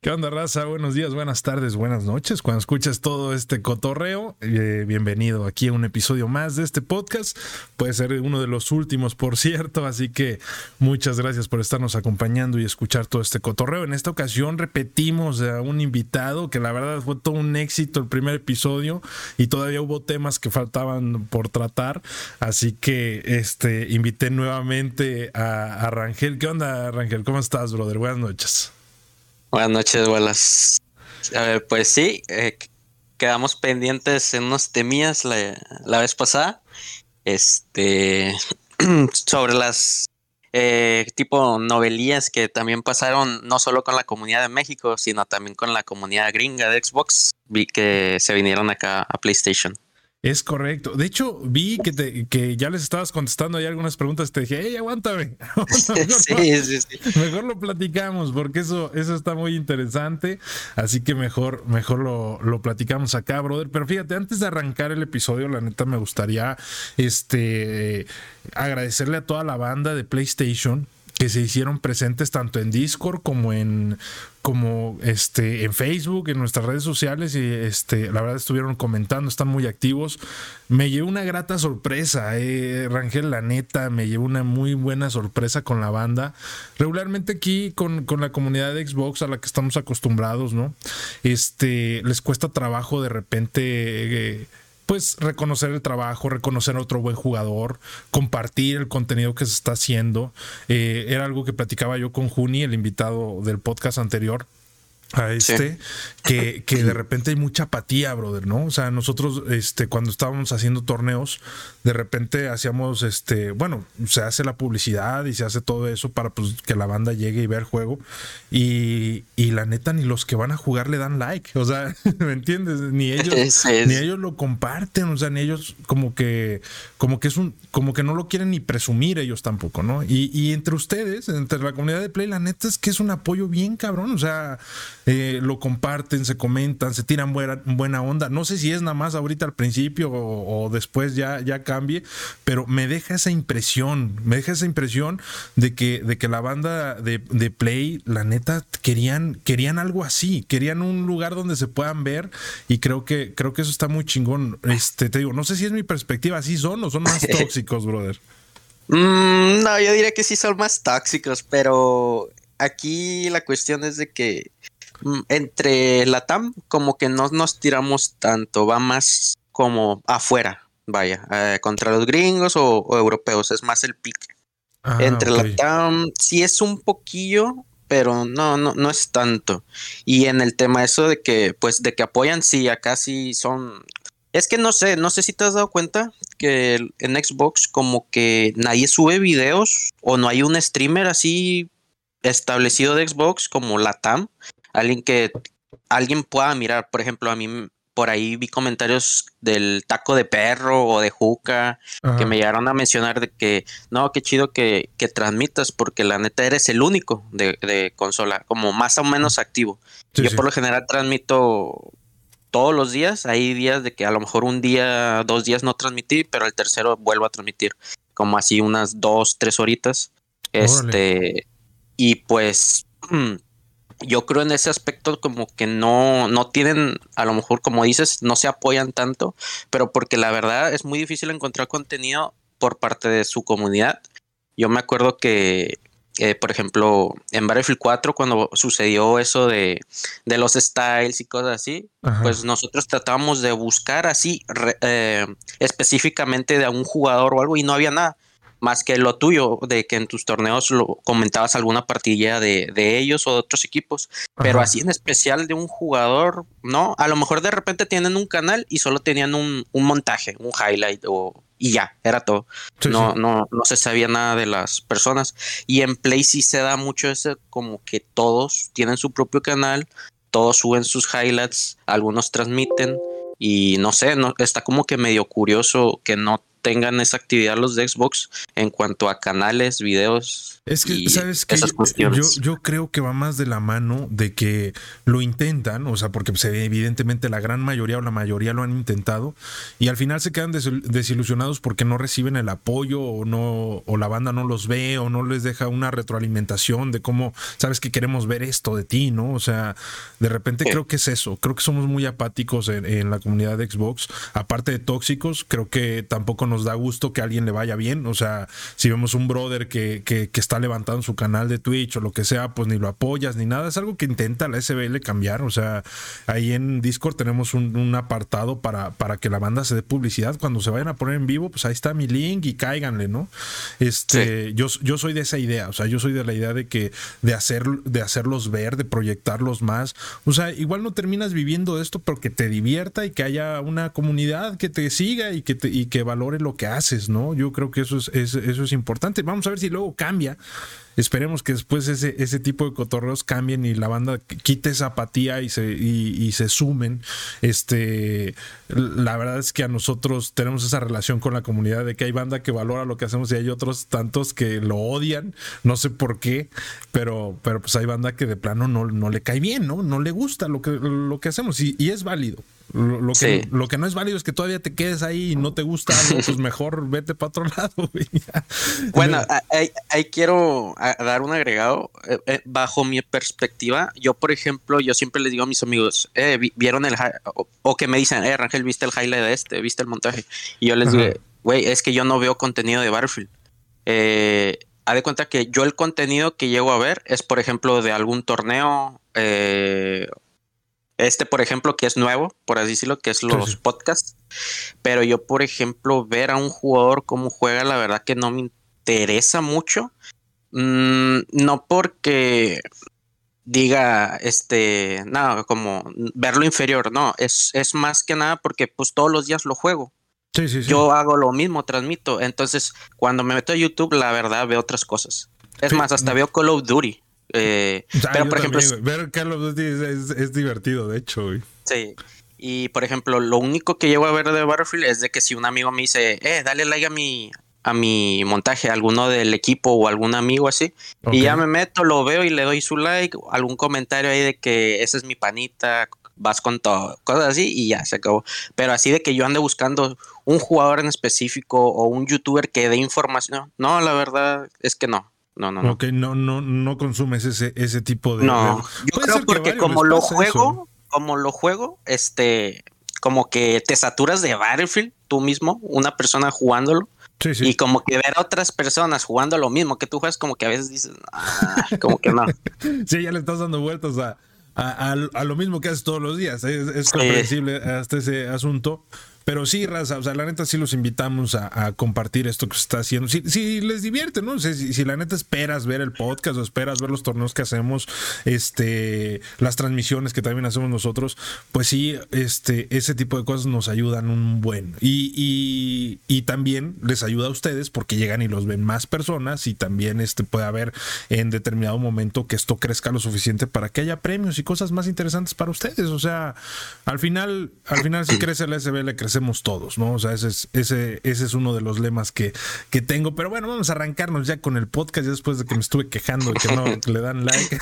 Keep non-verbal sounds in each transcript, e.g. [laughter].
¿Qué onda, raza? Buenos días, buenas tardes, buenas noches. Cuando escuchas todo este cotorreo, eh, bienvenido aquí a un episodio más de este podcast. Puede ser uno de los últimos, por cierto, así que muchas gracias por estarnos acompañando y escuchar todo este cotorreo. En esta ocasión repetimos a un invitado que la verdad fue todo un éxito el primer episodio y todavía hubo temas que faltaban por tratar, así que este invité nuevamente a, a Rangel. ¿Qué onda, Rangel? ¿Cómo estás, brother? Buenas noches. Buenas noches, buenas. A ver, pues sí, eh, quedamos pendientes en unos temías la, vez pasada. Este, [clears throat] sobre las eh, tipo novelías que también pasaron no solo con la comunidad de México, sino también con la comunidad gringa de Xbox, vi que se vinieron acá a PlayStation. Es correcto. De hecho, vi que, te, que ya les estabas contestando ahí algunas preguntas. Te dije, hey, aguántame. [laughs] [laughs] sí, sí, sí. mejor lo platicamos porque eso, eso está muy interesante. Así que mejor, mejor lo, lo, platicamos acá, brother. Pero fíjate, antes de arrancar el episodio, la neta me gustaría este, agradecerle a toda la banda de PlayStation que se hicieron presentes tanto en Discord como en como este en Facebook, en nuestras redes sociales y este la verdad estuvieron comentando, están muy activos. Me llevé una grata sorpresa, eh, Rangel, la neta, me llevé una muy buena sorpresa con la banda. Regularmente aquí con, con la comunidad de Xbox a la que estamos acostumbrados, ¿no? Este les cuesta trabajo de repente eh, pues reconocer el trabajo, reconocer a otro buen jugador, compartir el contenido que se está haciendo. Eh, era algo que platicaba yo con Juni, el invitado del podcast anterior a este, que, que, de repente hay mucha apatía, brother, ¿no? O sea, nosotros, este, cuando estábamos haciendo torneos, de repente hacíamos, este, bueno, se hace la publicidad y se hace todo eso para pues, que la banda llegue y vea el juego. Y, y la neta, ni los que van a jugar le dan like. O sea, [laughs] ¿me entiendes? Ni ellos, [laughs] ni ellos lo comparten, o sea, ni ellos como que, como que es un, como que no lo quieren ni presumir ellos tampoco, ¿no? Y, y entre ustedes, entre la comunidad de Play, la neta es que es un apoyo bien cabrón. O sea, eh, lo comparten, se comentan, se tiran buena, buena, onda. No sé si es nada más ahorita al principio o, después ya, ya cambie, pero me deja esa impresión, me deja esa impresión de que, de que la banda de, Play, la neta, querían, querían algo así, querían un lugar donde se puedan ver y creo que, creo que eso está muy chingón. Este, te digo, no sé si es mi perspectiva, así son o son más [laughs] tóxicos, brother. Mm, no, yo diría que sí son más tóxicos, pero aquí la cuestión es de que entre la TAM como que no nos tiramos tanto, va más como afuera, vaya, eh, contra los gringos o, europeos, es más el pique. Ah, entre la TAM sí es un poquillo, pero no, no, no es tanto. Y en el tema eso de que, pues, de que apoyan, sí, acá sí son. Es que no sé, no sé si te has dado cuenta que en Xbox como que nadie sube videos o no hay un streamer así establecido de Xbox como la TAM alguien que alguien pueda mirar. Por ejemplo, a mí por ahí vi comentarios del taco de perro o de juca que me llegaron a mencionar de que no, qué chido que, que transmitas porque la neta eres el único de, consola, como más o menos activo. Yo por lo general transmito todos los días, hay días de que a lo mejor un día, dos días no transmití, pero el tercero vuelvo a transmitir como así unas dos, tres horitas. Este, y pues [clears throat] yo creo en ese aspecto como que no, no tienen, a lo mejor como dices, no se apoyan tanto, pero porque la verdad es muy difícil encontrar contenido por parte de su comunidad. Yo me acuerdo que, eh, por ejemplo, en Battlefield 4, cuando sucedió eso de, de los styles y cosas así, pues nosotros tratábamos de buscar así eh, específicamente de un jugador o algo y no había nada más que lo tuyo, de que en tus torneos lo comentabas alguna partida de, de ellos o de otros equipos, pero así en especial de un jugador, ¿no? A lo mejor de repente tienen un canal y solo tenían un, un montaje, un highlight o y ya, era todo. no, no, no se sabía nada de las personas. Y en Play sí se da mucho ese, como que todos tienen su propio canal, todos suben sus highlights, algunos transmiten, y no sé, no, está como que medio curioso que no tengan esa actividad los de Xbox en cuanto a canales, videos. Es que, ¿sabes que yo, yo, creo que va más de la mano de que lo intentan, o sea, porque ve evidentemente la gran mayoría o la mayoría lo han intentado y al final se quedan desilusionados porque no reciben el apoyo o no o la banda no los ve o no les deja una retroalimentación de cómo sabes que queremos ver esto de ti, ¿no? O sea, de repente creo que es eso, creo que somos muy apáticos en, en la comunidad de Xbox, aparte de tóxicos, creo que tampoco nos da gusto que a alguien le vaya bien. O sea, si vemos un brother que, que, está levantando su canal de Twitch o lo que sea, pues ni lo apoyas ni nada. Es algo que intenta la SBL cambiar. O sea, ahí en Discord tenemos un, apartado para, para que la banda se dé publicidad. Cuando se vayan a poner en vivo, pues ahí está mi link y cáiganle, ¿no? Este, yo, yo soy de esa idea. O sea, yo soy de la idea de que de hacer, de hacerlos ver, de proyectarlos más. O sea, igual no terminas viviendo esto, pero que te divierta y que haya una comunidad que te siga y que, te, y que valore lo que haces, ¿no? Yo creo que eso es, eso es importante. Vamos a ver si luego cambia. Esperemos que después ese, ese tipo de cotorreos cambien y la banda quite esa apatía y se, y, se sumen. Este, la verdad es que a nosotros tenemos esa relación con la comunidad de que hay banda que valora lo que hacemos y hay otros tantos que lo odian. No sé por qué, pero, pero pues hay banda que de plano no, no le cae bien, ¿no? No le gusta lo que, lo que hacemos y, y es válido. Lo, que, lo que no es válido es que todavía te quedes ahí y no te gusta pues mejor vete para otro [laughs] lado. bueno, ahí, quiero dar un agregado. Eh, eh, bajo mi perspectiva, yo, por ejemplo, yo siempre les digo a mis amigos, eh, vieron el o, que me dicen, eh, Rangel, ¿viste el highlight de este? ¿Viste el montaje? Y yo les digo, güey, es que yo no veo contenido de Battlefield. Eh, haz de cuenta que yo el contenido que llego a ver es, por ejemplo, de algún torneo eh, este, por ejemplo, que es nuevo, por así decirlo, que es los podcasts. Pero yo, por ejemplo, ver a un jugador cómo juega, la verdad que no me interesa mucho. Mm, no porque diga, este, nada, como verlo inferior, no, es, es más que nada porque pues todos los días lo juego. Sí, sí, sí. Yo hago lo mismo, transmito. Entonces, cuando me meto a YouTube, la verdad veo otras cosas. Es más, hasta veo Call of Duty. Eh, [laughs] pero por ejemplo, ver Carlos es, divertido, de hecho. Sí. Y por ejemplo, lo único que llego a ver de Battlefield es de que si un amigo me dice, eh, dale like a mi, a mi montaje, alguno del equipo o algún amigo así, y ya me meto, lo veo y le doy su like, algún comentario ahí de que esa es mi panita, vas con todo, cosas así y ya se acabó. Pero así de que yo ande buscando un jugador en específico o un youtuber que dé información, no, la verdad es que no. No, no, no. Ok, no, no, no consumes ese, ese tipo de. No, yo creo porque como lo juego, como lo juego, este, como que te saturas de Battlefield tú mismo, una persona jugándolo. Sí, sí. Y como que ver a otras personas jugando lo mismo que tú juegas, como que a veces dices, ah, como que no. [laughs] sí, ya le estás dando vueltas a, a, a, lo mismo que haces todos los días. Es, es comprensible hasta ese asunto. Pero sí, raza, o sea, la neta sí los invitamos a, compartir esto que se está haciendo. Si, les divierte, ¿no? si, la neta esperas ver el podcast o esperas ver los torneos que hacemos, este, las transmisiones que también hacemos nosotros, pues sí, este, ese tipo de cosas nos ayudan un buen. Y, y, también les ayuda a ustedes porque llegan y los ven más personas y también este, puede haber en determinado momento que esto crezca lo suficiente para que haya premios y cosas más interesantes para ustedes. O sea, al final, al final si crece el SBL, crece todos, ¿no? O sea, ese es, ese, ese es uno de los lemas que, que tengo. Pero bueno, vamos a arrancarnos ya con el podcast, ya después de que me estuve quejando de que no le dan like.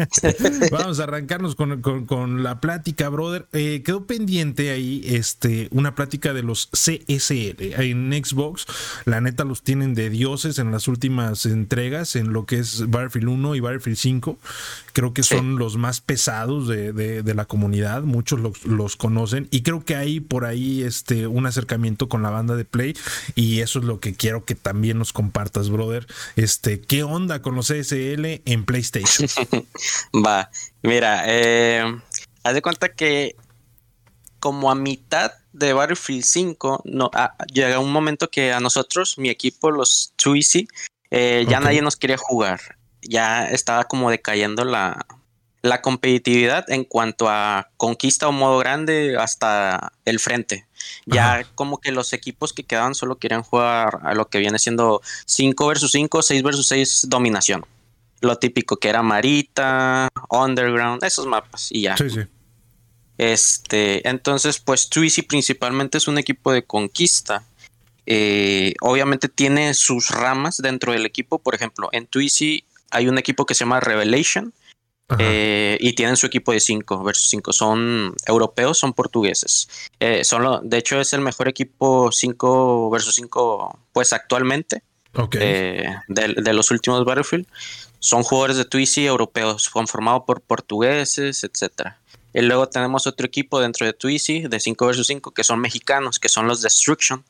[laughs] vamos a arrancarnos con, la plática, brother. Eh, quedó pendiente ahí este, una plática de los CSL en Xbox. La neta los tienen de dioses en las últimas entregas, en lo que es Battlefield 1 y Battlefield 5. Creo que son los más pesados de, de, la comunidad, muchos los, los conocen y creo que hay por ahí este, un acercamiento con la banda de Play y eso es lo que quiero que también nos compartas, brother. Este, ¿qué onda con los CSL en PlayStation? [laughs] Va, mira, eh, haz de cuenta que como a mitad de Battlefield 5, no, ah, llega un momento que a nosotros, mi equipo, los Twizy, eh, ya nadie nos quería jugar. Ya estaba como decayendo la, la competitividad en cuanto a conquista o modo grande hasta el frente. Ya como que los equipos que quedaban solo querían jugar a lo que viene siendo 5 versus 5, 6 versus 6 dominación. Lo típico que era Marita, Underground, esos mapas y ya. Sí, sí. Este, entonces, pues Twizy principalmente es un equipo de conquista. eh, obviamente tiene sus ramas dentro del equipo. Por ejemplo, en Twizy hay un equipo que se llama Revelation. Eh, y tienen su equipo de 5 versus 5. Son europeos, son portugueses. Eh, son de hecho, es el mejor equipo 5 versus 5, pues actualmente. de, de, los últimos Battlefield. Son jugadores de Twizy europeos, conformados por portugueses, etcétera. Y luego tenemos otro equipo dentro de Twizy de 5 vs 5 que son mexicanos, que son los Destruction,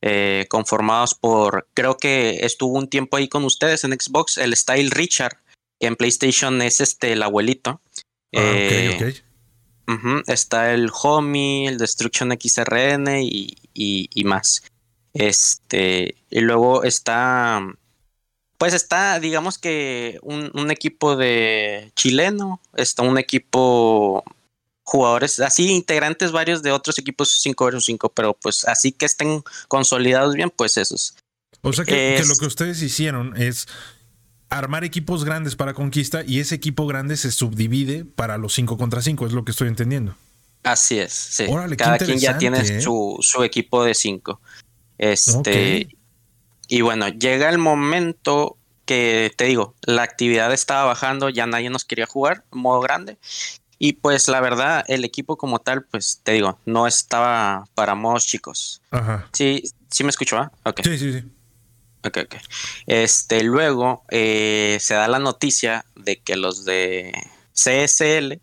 eh, conformados por, creo que estuvo un tiempo ahí con ustedes en Xbox, el Style Richard, que en PlayStation es este el abuelito. Ah, eh, está el Homie, el Destruction XRN y, y, más. Este, y luego está pues está, digamos que un, equipo de chileno, está un equipo jugadores, así integrantes varios de otros equipos 5 vs 5, pero pues así que estén consolidados bien, pues esos. O sea que, lo que ustedes hicieron es armar equipos grandes para conquista y ese equipo grande se subdivide para los 5 contra 5, es lo que estoy entendiendo. Así es, sí. Cada quien ya tiene ¿eh? su, equipo de 5. Este, y bueno, llega el momento que te digo, la actividad estaba bajando, ya nadie nos quería jugar, modo grande. Y pues la verdad, el equipo como tal, pues te digo, no estaba para modos chicos. Ajá. Sí, sí me escuchó, ¿ah? Sí, sí, sí. Ok, ok. Este, luego eh, se da la noticia de que los de CSL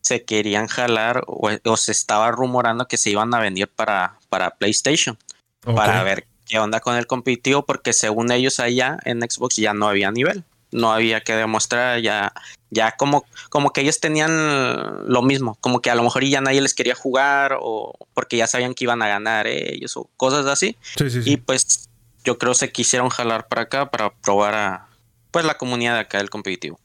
se querían jalar o, se estaba rumorando que se iban a venir para, para PlayStation. Para ver qué onda con el competitivo, porque según ellos allá en Xbox ya no había nivel, no había que demostrar, ya, ya como, como que ellos tenían lo mismo, como que a lo mejor ya nadie les quería jugar o porque ya sabían que iban a ganar ellos o cosas así. Y pues yo creo se quisieron jalar para acá para probar a pues la comunidad de acá del competitivo.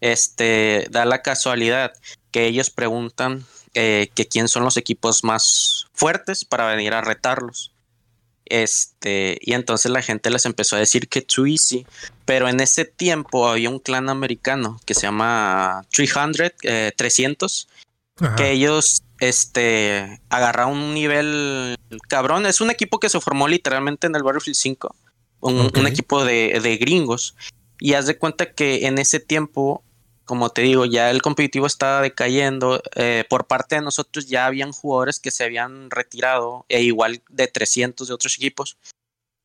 Este da la casualidad que ellos preguntan eh, que quién son los equipos más fuertes para venir a retarlos. Este, y entonces la gente les empezó a decir que Too Easy, pero en ese tiempo había un clan americano que se llama 300, 300, eh, que ellos este, agarraron un nivel cabrón. Es un equipo que se formó literalmente en el Battlefield 5, un, equipo de, de gringos. Y haz de cuenta que en ese tiempo como te digo, ya el competitivo estaba decayendo. Eh, por parte de nosotros ya habían jugadores que se habían retirado, e igual de 300 de otros equipos.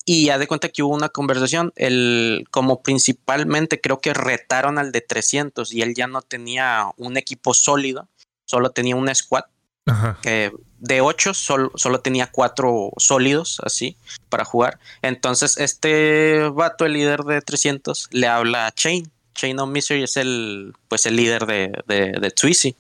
Y ya de cuenta que hubo una conversación, el, como principalmente creo que retaron al de 300 y él ya no tenía un equipo sólido, solo tenía un squad. de 8 solo, solo tenía 4 sólidos así para jugar. Entonces este vato, el líder de 300, le habla a Chain Chain of Misery es el, pues, el líder de, de, de Twizy.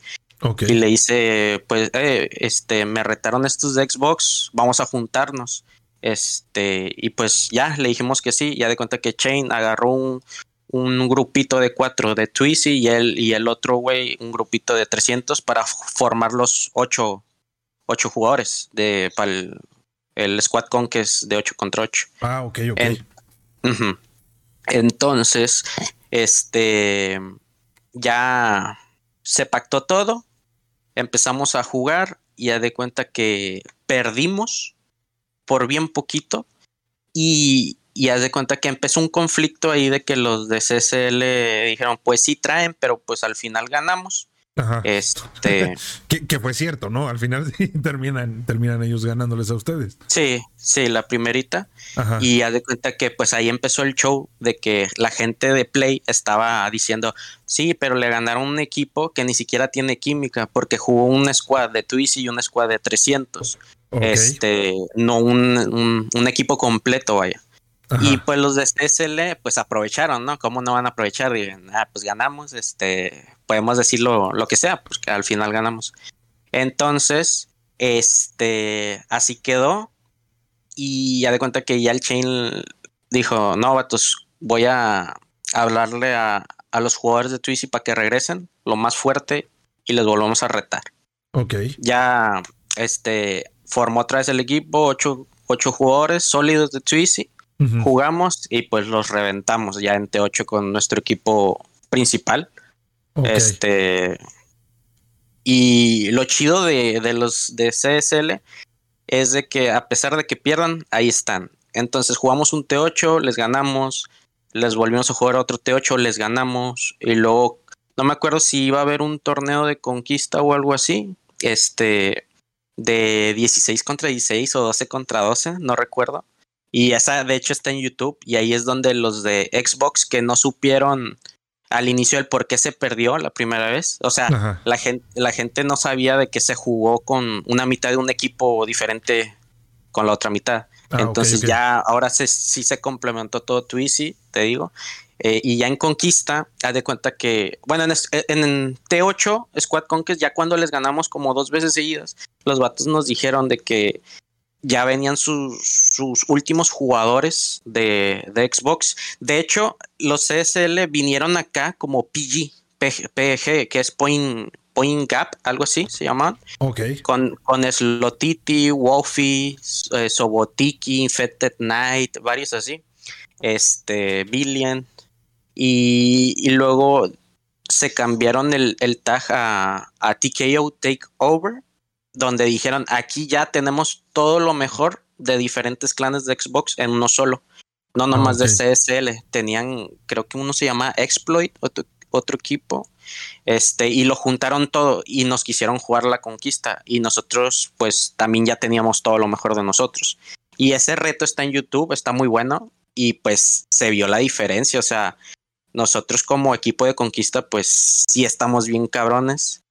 Y le dice, pues, eh, este, me retaron estos de Xbox, vamos a juntarnos. Este, y pues ya le dijimos que sí, ya de cuenta que Chain agarró un, un grupito de cuatro de Twizy y el, y el otro güey, un grupito de 300 para formar los ocho, ocho jugadores de, para el, squad con que es de 8 contra 8. Ah, ok, ok. Entonces, este, ya se pactó todo, empezamos a jugar y ya de cuenta que perdimos por bien poquito y, y haz de cuenta que empezó un conflicto ahí de que los de CSL dijeron, pues sí traen, pero pues al final ganamos. Este. [laughs] que, fue cierto, ¿no? Al final [laughs] terminan, terminan ellos ganándoles a ustedes. Sí, sí, la primerita. Y haz de cuenta que pues ahí empezó el show de que la gente de Play estaba diciendo, sí, pero le ganaron un equipo que ni siquiera tiene química, porque jugó un squad de Twizy y un squad de 300. Este, no un, un equipo completo, vaya. Y pues los de CSL pues aprovecharon, ¿no? ¿Cómo no van a aprovechar? Digan, ah, pues ganamos, este, podemos decirlo lo que sea, porque al final ganamos. Entonces, este, así quedó. Y ya de cuenta que ya el chain dijo, no, vatos, voy a hablarle a, a los jugadores de Twizy para que regresen lo más fuerte y les volvamos a retar. Ok. Ya, este, formó otra vez el equipo, ocho, ocho jugadores sólidos de Twizy Jugamos y pues los reventamos ya en T8 con nuestro equipo principal. Este. Y lo chido de, los de CSL es de que a pesar de que pierdan, ahí están. Entonces jugamos un T8, les ganamos, les volvimos a jugar otro T8, les ganamos, y luego no me acuerdo si iba a haber un torneo de conquista o algo así, este, de 16 contra 16 o 12 contra 12, no recuerdo. Y esa de hecho está en YouTube y ahí es donde los de Xbox que no supieron al inicio el por qué se perdió la primera vez. O sea, la gente, la gente no sabía de que se jugó con una mitad de un equipo diferente con la otra mitad. Ah, Entonces ya ahora sí se complementó todo Twizy, te digo. Eh, y ya en Conquista, haz de cuenta que, bueno, en, T8, Squad Conquest, ya cuando les ganamos como dos veces seguidas, los vatos nos dijeron de que ya venían sus, sus últimos jugadores de, Xbox. De hecho, los CSL vinieron acá como PG, PG, que es Point, Point Gap, algo así se llaman. Ok. Con, con Slotiti, Wolfie, eh, Sobotiki, Infected Knight, varios así. Este, Billion. Y, luego se cambiaron el, tag a, a TKO Takeover donde dijeron, aquí ya tenemos todo lo mejor de diferentes clanes de Xbox en uno solo. No nomás de CSL. Tenían, creo que uno se llama Exploit, otro, otro equipo. Este, y lo juntaron todo y nos quisieron jugar la conquista. Y nosotros, pues, también ya teníamos todo lo mejor de nosotros. Y ese reto está en YouTube, está muy bueno. Y pues se vio la diferencia. O sea, nosotros como equipo de conquista, pues sí estamos bien cabrones.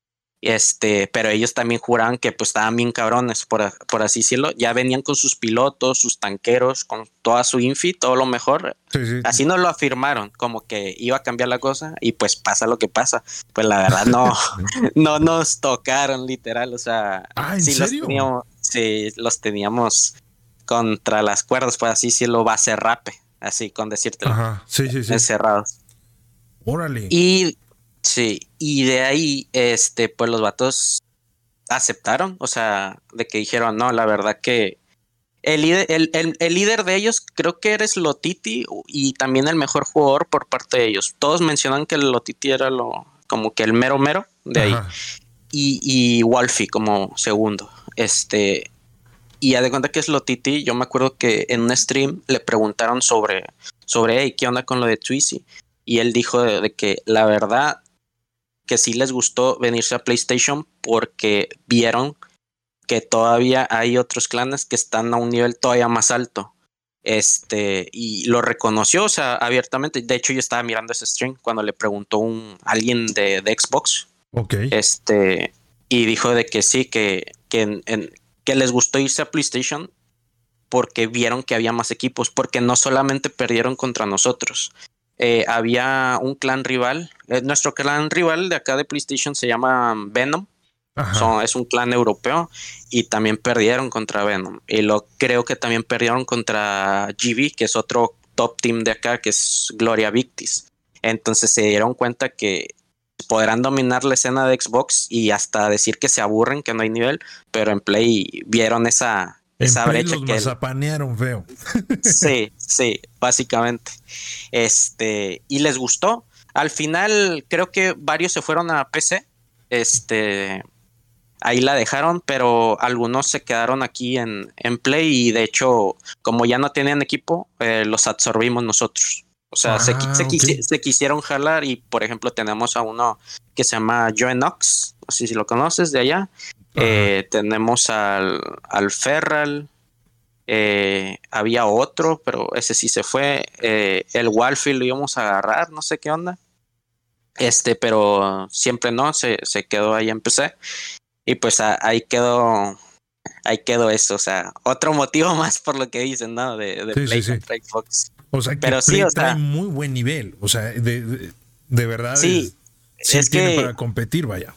Este, pero ellos también juraban que pues estaban bien cabrones, por, así decirlo. Ya venían con sus pilotos, sus tanqueros, con toda su infi, todo lo mejor. Así nos lo afirmaron, como que iba a cambiar la cosa y pues pasa lo que pasa. Pues la verdad no, [laughs] [laughs] no nos tocaron literal, o sea, ah, sí los teníamos, sí, los teníamos contra las cuerdas, pues así sí lo va a ser rape, así con decirte. sí, sí, sí. Encerrados. Órale. Y Sí, y de ahí, este, pues los vatos aceptaron, o sea, de que dijeron, no, la verdad que el líder, el, líder de ellos creo que eres Lotiti y también el mejor jugador por parte de ellos. Todos mencionan que el Lotiti era lo, como que el mero mero de ahí. Y, y Wolfie como segundo. Este, y a de cuenta que es Lotiti, yo me acuerdo que en un stream le preguntaron sobre, sobre, hey, ¿qué onda con lo de Twizy? Y él dijo de que la verdad que sí les gustó venirse a PlayStation porque vieron que todavía hay otros clanes que están a un nivel todavía más alto. Este, y lo reconoció, o sea, abiertamente. De hecho, yo estaba mirando ese stream cuando le preguntó un alguien de, Xbox. Ok. Este, y dijo de que sí, que, que, que les gustó irse a PlayStation porque vieron que había más equipos, porque no solamente perdieron contra nosotros, eh, había un clan rival. Eh, nuestro clan rival de acá de PlayStation se llama Venom. es un clan europeo y también perdieron contra Venom. Y lo creo que también perdieron contra GB, que es otro top team de acá, que es Gloria Victis. Entonces se dieron cuenta que podrán dominar la escena de Xbox y hasta decir que se aburren, que no hay nivel, pero en Play vieron esa, esa brecha los que mazapanearon feo. [laughs] Sí, sí, básicamente. Este, y les gustó. Al final creo que varios se fueron a PC. Este, ahí la dejaron, pero algunos se quedaron aquí en, en Play y de hecho, como ya no tenían equipo, eh, los absorbimos nosotros. O sea, se, ah, se, quisieron jalar y, por ejemplo, tenemos a uno que se llama Joe Knox, no sé si lo conoces de allá. Eh, tenemos al, al Ferral. Eh, había otro, pero ese sí se fue. Eh, el Walfield lo íbamos a agarrar, no sé qué onda. Este, pero siempre no, se, quedó ahí en PC. Y pues ahí quedó. Ahí quedó eso, o sea, otro motivo [laughs] más por lo que dicen, ¿no? De, de Play Xbox. O sea, que pero sí, o sea, muy buen nivel. O sea, de, verdad. Sí, es, que para competir, vaya.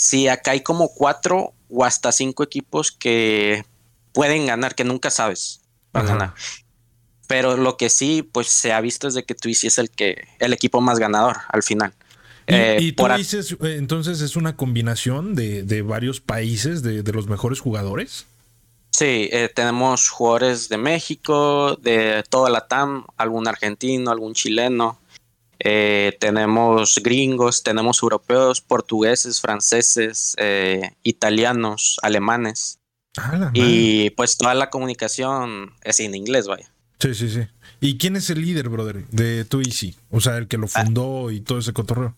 Sí, acá hay como cuatro o hasta cinco equipos que pueden ganar, que nunca sabes para ganar. Pero lo que sí, pues se ha visto es de que Twizy es el que, el equipo más ganador al final. Y, eh, tú dices, eh, entonces es una combinación de, varios países, de, los mejores jugadores. Sí, eh, tenemos jugadores de México, de toda la TAM, algún argentino, algún chileno, eh, tenemos gringos, tenemos europeos, portugueses, franceses, eh, italianos, alemanes. y pues toda la comunicación es en inglés, vaya. Sí, sí, sí. ¿Y quién es el líder, brother, de Easy? O sea, el que lo ah. fundó y todo ese cotorreo.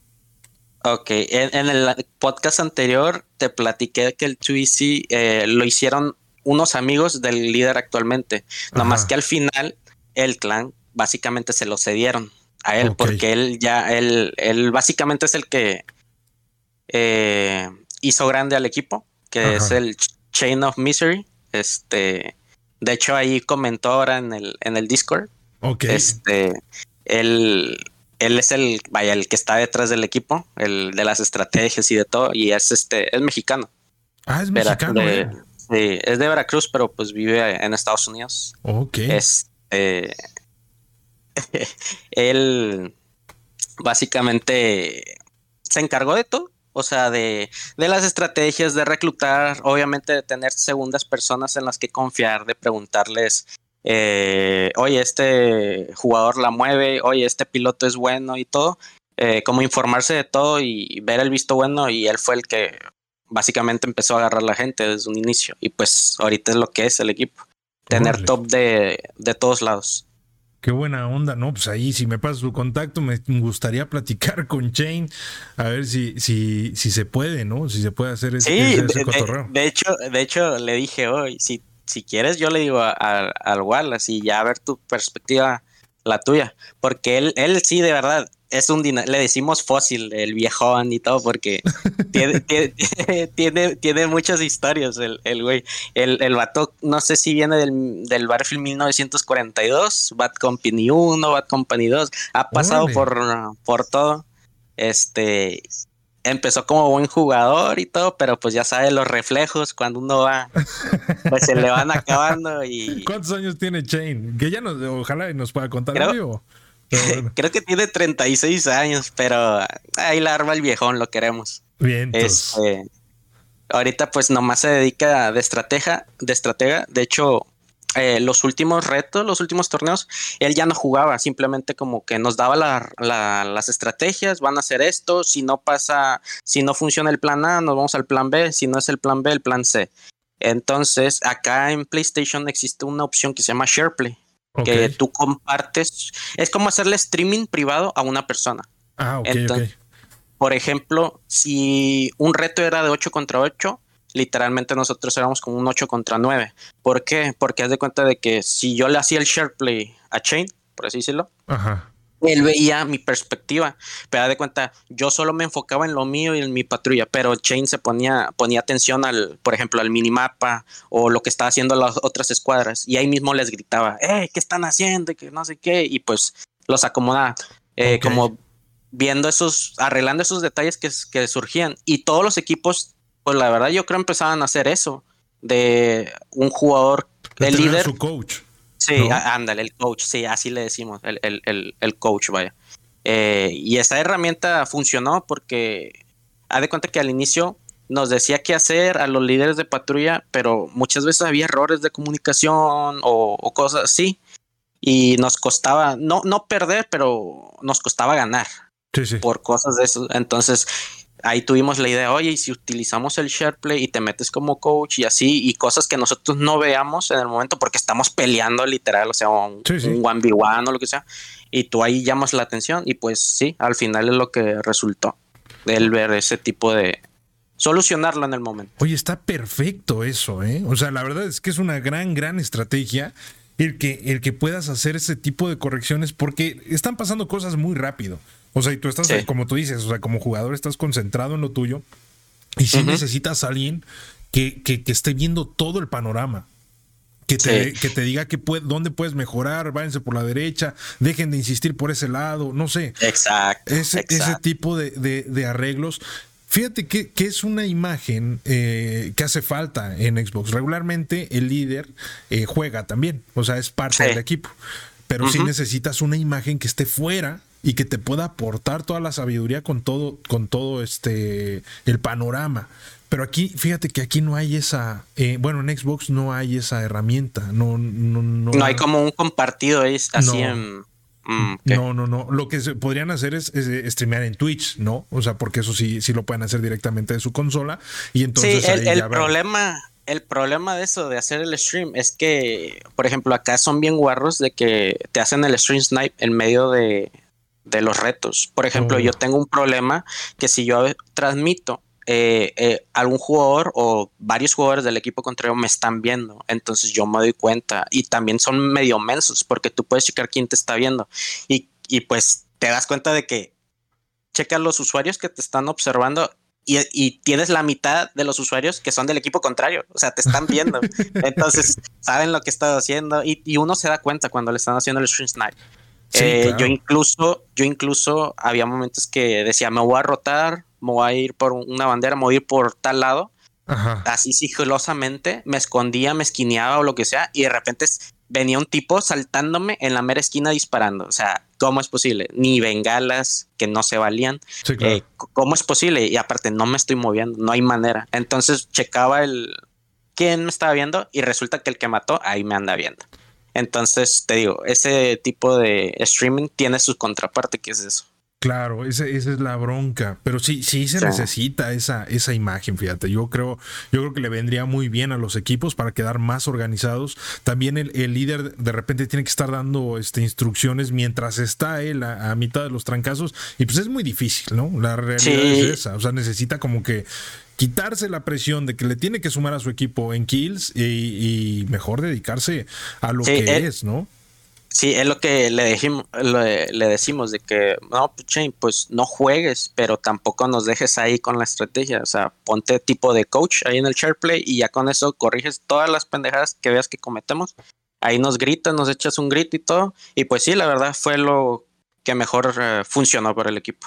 Ok, en, el podcast anterior te platiqué que el Twizy eh, lo hicieron unos amigos del líder actualmente. Nada más que al final el clan básicamente se lo cedieron a él porque él ya, él, él básicamente es el que eh, hizo grande al equipo, que es el Chain of Misery. Este, de hecho ahí comentó ahora en el, en el Discord. Ok. Este, él él es el, vaya, el que está detrás del equipo, el de las estrategias y de todo, y es este, es mexicano. Ah, es mexicano. Eh. Sí, es de Veracruz, pero pues vive en Estados Unidos. Ok. Este, [laughs] él básicamente se encargó de todo. O sea, de, de, las estrategias, de reclutar, obviamente de tener segundas personas en las que confiar, de preguntarles eh, oye, este jugador la mueve, oye, este piloto es bueno y todo, eh, como informarse de todo y ver el visto bueno y él fue el que básicamente empezó a agarrar la gente desde un inicio y pues ahorita es lo que es el equipo, tener top de, de todos lados. Qué buena onda, ¿no? Pues ahí, si me pasa su contacto, me gustaría platicar [laughs] con Chain, a ver si, si, si se puede, ¿no? Si se puede hacer ese, sí, cotorreo. De, hecho, de hecho, le dije hoy, si si quieres, yo le digo al Wallace y ya a ver tu perspectiva, la tuya, porque él, él sí, de verdad, es un le decimos fósil, el viejón y todo, porque [laughs] tiene, [laughs] tiene, tiene, muchas historias el, el güey. El, el vato, no sé si viene del, del Battlefield 1942, Bad Company 1, Bad Company 2, ha pasado por, por todo. Este, empezó como buen jugador y todo, pero pues ya sabe los reflejos cuando uno va, pues se le van acabando y... [laughs] ¿Cuántos años tiene Chain? Que ya nos, ojalá nos pueda contar creo, [laughs] Creo que tiene 36 años, pero ahí la arma el viejón, lo queremos. Bien. Este, ahorita pues nomás se dedica de estratega, de estratega. De hecho, eh, los últimos retos, los últimos torneos, él ya no jugaba, simplemente como que nos daba las estrategias, van a hacer esto, si no pasa, si no funciona el plan A, nos vamos al plan B, si no es el plan B, el plan C. Entonces, acá en PlayStation existe una opción que se llama SharePlay, que tú compartes, es como hacerle streaming privado a una persona. Ah, ok, Por ejemplo, si un reto era de 8 contra 8, literalmente nosotros éramos como un 8 contra 9. ¿Por qué? Porque haz de cuenta de que si yo le hacía el share play a Chain, por así decirlo, él veía mi perspectiva, pero de cuenta, yo solo me enfocaba en lo mío y en mi patrulla, pero Chain se ponía, ponía atención al, por ejemplo, al minimapa o lo que estaba haciendo las otras escuadras, y ahí mismo les gritaba. ¿Qué están haciendo? Que no sé qué, y pues los acomodaba. Eh, como viendo esos, arreglando esos detalles que, que surgían. Y todos los equipos pues la verdad yo creo empezaban a hacer eso de un jugador, el líder. Su coach. Sí, ándale, el coach, sí, así le decimos, el, el, el, coach, vaya. Eh, y esa herramienta funcionó porque, haz de cuenta que al inicio nos decía qué hacer a los líderes de patrulla, pero muchas veces había errores de comunicación o, cosas así. Y nos costaba, no, no perder, pero nos costaba ganar. Sí, sí. Por cosas de eso. Entonces, ahí tuvimos la idea, oye, y si utilizamos el SharePlay y te metes como coach y así, y cosas que nosotros no veamos en el momento porque estamos peleando literal, o sea, un, 1v1 o lo que sea, y tú ahí llamas la atención y pues sí, al final es lo que resultó, el ver ese tipo de... Solucionarlo en el momento. Oye, está perfecto eso, ¿eh? O sea, la verdad es que es una gran, gran estrategia el que, el que puedas hacer ese tipo de correcciones porque están pasando cosas muy rápido. O sea, y tú estás, como tú dices, o sea, como jugador estás concentrado en lo tuyo y si necesitas a alguien que, que, esté viendo todo el panorama. Que te, que te diga que puede, dónde puedes mejorar, váyanse por la derecha, dejen de insistir por ese lado, no sé. Exacto. Ese, ese tipo de, de, arreglos. Fíjate que, que, es una imagen eh, que hace falta en Xbox. Regularmente el líder eh, juega también, o sea, es parte del equipo. Pero si necesitas una imagen que esté fuera y que te pueda aportar toda la sabiduría con todo, con todo este el panorama. Pero aquí, fíjate que aquí no hay esa, eh, bueno, en Xbox no hay esa herramienta, no, no, no. No hay como un compartido, es así en. Mm, no, no, no. Lo que se podrían hacer es, streamear en Twitch, ¿no? O sea, porque eso sí, sí lo pueden hacer directamente de su consola. Y entonces. Sí, el, problema, el problema de eso, de hacer el stream, es que, por ejemplo, acá son bien guarros de que te hacen el stream snipe en medio de, los retos. Por ejemplo, yo oh. tengo un problema que si yo transmito eh, eh, algún jugador o varios jugadores del equipo contrario me están viendo, entonces yo me doy cuenta y también son medio mensos porque tú puedes checar quién te está viendo y, y pues te das cuenta de que checa los usuarios que te están observando y, tienes la mitad de los usuarios que son del equipo contrario, o sea, te están viendo. [laughs] Entonces, saben lo que estás haciendo y, uno se da cuenta cuando le están haciendo el stream snipe. Eh, yo incluso, yo incluso había momentos que decía, me voy a rotar, me voy a ir por una bandera, me voy a ir por tal lado. Así sigilosamente, me escondía, me esquineaba o lo que sea, y de repente venía un tipo saltándome en la mera esquina disparando. O sea, ¿cómo es posible? Ni bengalas que no se valían. Eh, ¿Cómo es posible? Y aparte, no me estoy moviendo, no hay manera. Entonces checaba el quién me estaba viendo y resulta que el que mató ahí me anda viendo. Entonces, te digo, ese tipo de streaming tiene su contraparte, que es eso. Claro, esa, esa es la bronca. Pero sí, sí se necesita esa, esa imagen, fíjate. Yo creo, yo creo que le vendría muy bien a los equipos para quedar más organizados. También el, líder de repente tiene que estar dando este, instrucciones mientras está él a, mitad de los trancazos. Y pues es muy difícil, ¿no? La realidad es esa. O sea, necesita como que quitarse la presión de que le tiene que sumar a su equipo en kills y, mejor dedicarse a lo que es, ¿no? Sí, es lo que le, dijimos, le, decimos de que no, pues no juegues, pero tampoco nos dejes ahí con la estrategia. O sea, ponte tipo de coach ahí en el share play y ya con eso corriges todas las pendejadas que veas que cometemos. Ahí nos gritas, nos echas un grito y todo. Y pues sí, la verdad fue lo que mejor eh, funcionó para el equipo.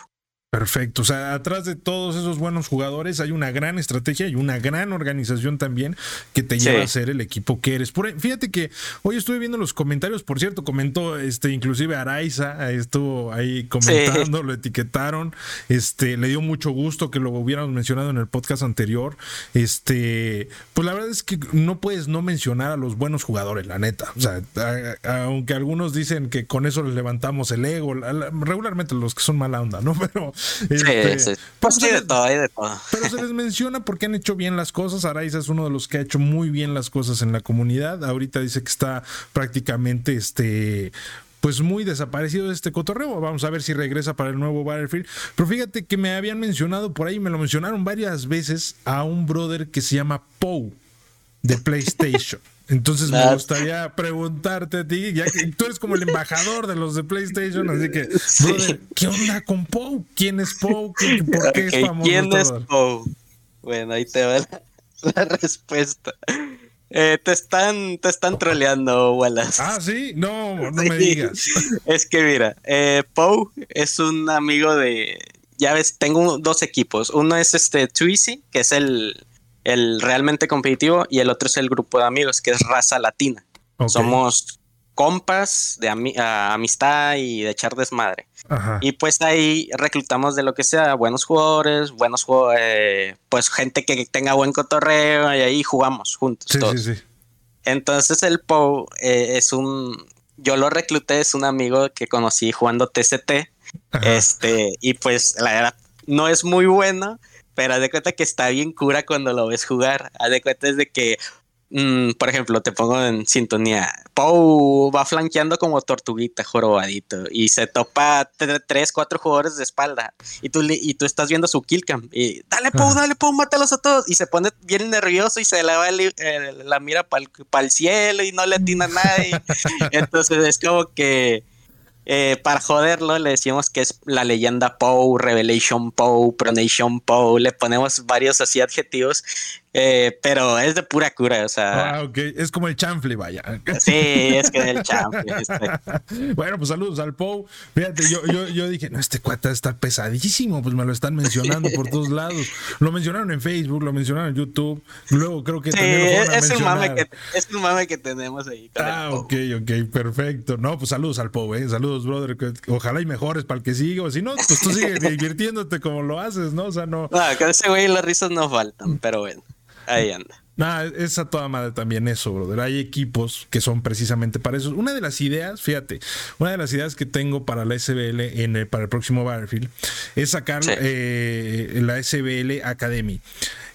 Perfecto. O sea, atrás de todos esos buenos jugadores hay una gran estrategia y una gran organización también que te lleva a ser el equipo que eres. Por fíjate que hoy estuve viendo los comentarios, por cierto, comentó este inclusive Araiza, estuvo ahí comentando, lo etiquetaron, este, le dio mucho gusto que lo hubiéramos mencionado en el podcast anterior. Este, pues la verdad es que no puedes no mencionar a los buenos jugadores, la neta. O sea, aunque algunos dicen que con eso les levantamos el ego, regularmente los que son mala onda, ¿no? [laughs] Pero este, pues sí, de todo, hay de todo. Pero se les menciona porque han hecho bien las cosas. Araiza es uno de los que ha hecho muy bien las cosas en la comunidad. Ahorita dice que está prácticamente este pues muy desaparecido de este cotorreo. Vamos a ver si regresa para el nuevo Battlefield. Pero fíjate que me habían mencionado por ahí, me lo mencionaron varias veces a un brother que se llama Poe de PlayStation. [laughs] Entonces me gustaría preguntarte a ti, ya que tú eres como el embajador de los de PlayStation, así que, ¿qué onda con Poe? ¿Quién es Poe? ¿Por qué es famoso? ¿Quién es Poe? Bueno, ahí te va [laughs] la, respuesta. Eh, te están, te están troleando, Wallace. Ah, sí, no, no me digas. [laughs] Es que mira, eh, Poe es un amigo de, ya ves, tengo dos equipos. Uno es este Twizy, que es el, el realmente competitivo y el otro es el grupo de amigos, que es raza latina. Somos compas de amistad y de echar desmadre. Y pues ahí reclutamos de lo que sea, buenos jugadores, buenos eh, pues gente que tenga buen cotorreo y ahí jugamos juntos. todos. Entonces el Poe eh, es un, yo lo recluté, es un amigo que conocí jugando TCT. Este, y pues la verdad no es muy bueno, pero haz de cuenta que está bien cura cuando lo ves jugar. Haz de cuenta es de que, mm, por ejemplo, te pongo en sintonía. Pou va flanqueando como tortuguita, jorobadito, y se topa tres, cuatro jugadores de espalda. Y tú, y tú estás viendo su killcam. Y dale, Pou, dale, Pou, mátalos a todos. Y se pone bien nervioso y se le va la mira para el cielo y no le atina a nadie. [laughs] Entonces es como que eh, para joderlo, le decimos que es la leyenda Poe, Revelation Poe, Pronation Poe, le ponemos varios así adjetivos eh, pero es de pura cura, o sea. Ah, ok. Es como el chanfle, vaya. Sí, es que es el chanfle. [laughs] Este. bueno, pues saludos al Pou. Fíjate, yo, yo, yo dije, no, este cuata está pesadísimo, pues me lo están mencionando por todos lados. Lo mencionaron en Facebook, lo mencionaron en YouTube. Luego creo que también lo es, un mame que, es un mame que tenemos ahí. ah, ok, ok, perfecto. No, pues saludos al Pou, ¿eh? Saludos, brother. Ojalá y mejores para el que siga. O si no, pues tú sigues [laughs] divirtiéndote como lo haces, ¿no? O sea, no. No, con ese güey las risas no faltan, pero bueno. Ahí anda. Nah, es a toda madre también eso, brother. Hay equipos que son precisamente para eso. Una de las ideas, fíjate, una de las ideas que tengo para la SBL en para el próximo Battlefield es sacar eh, la SBL Academy.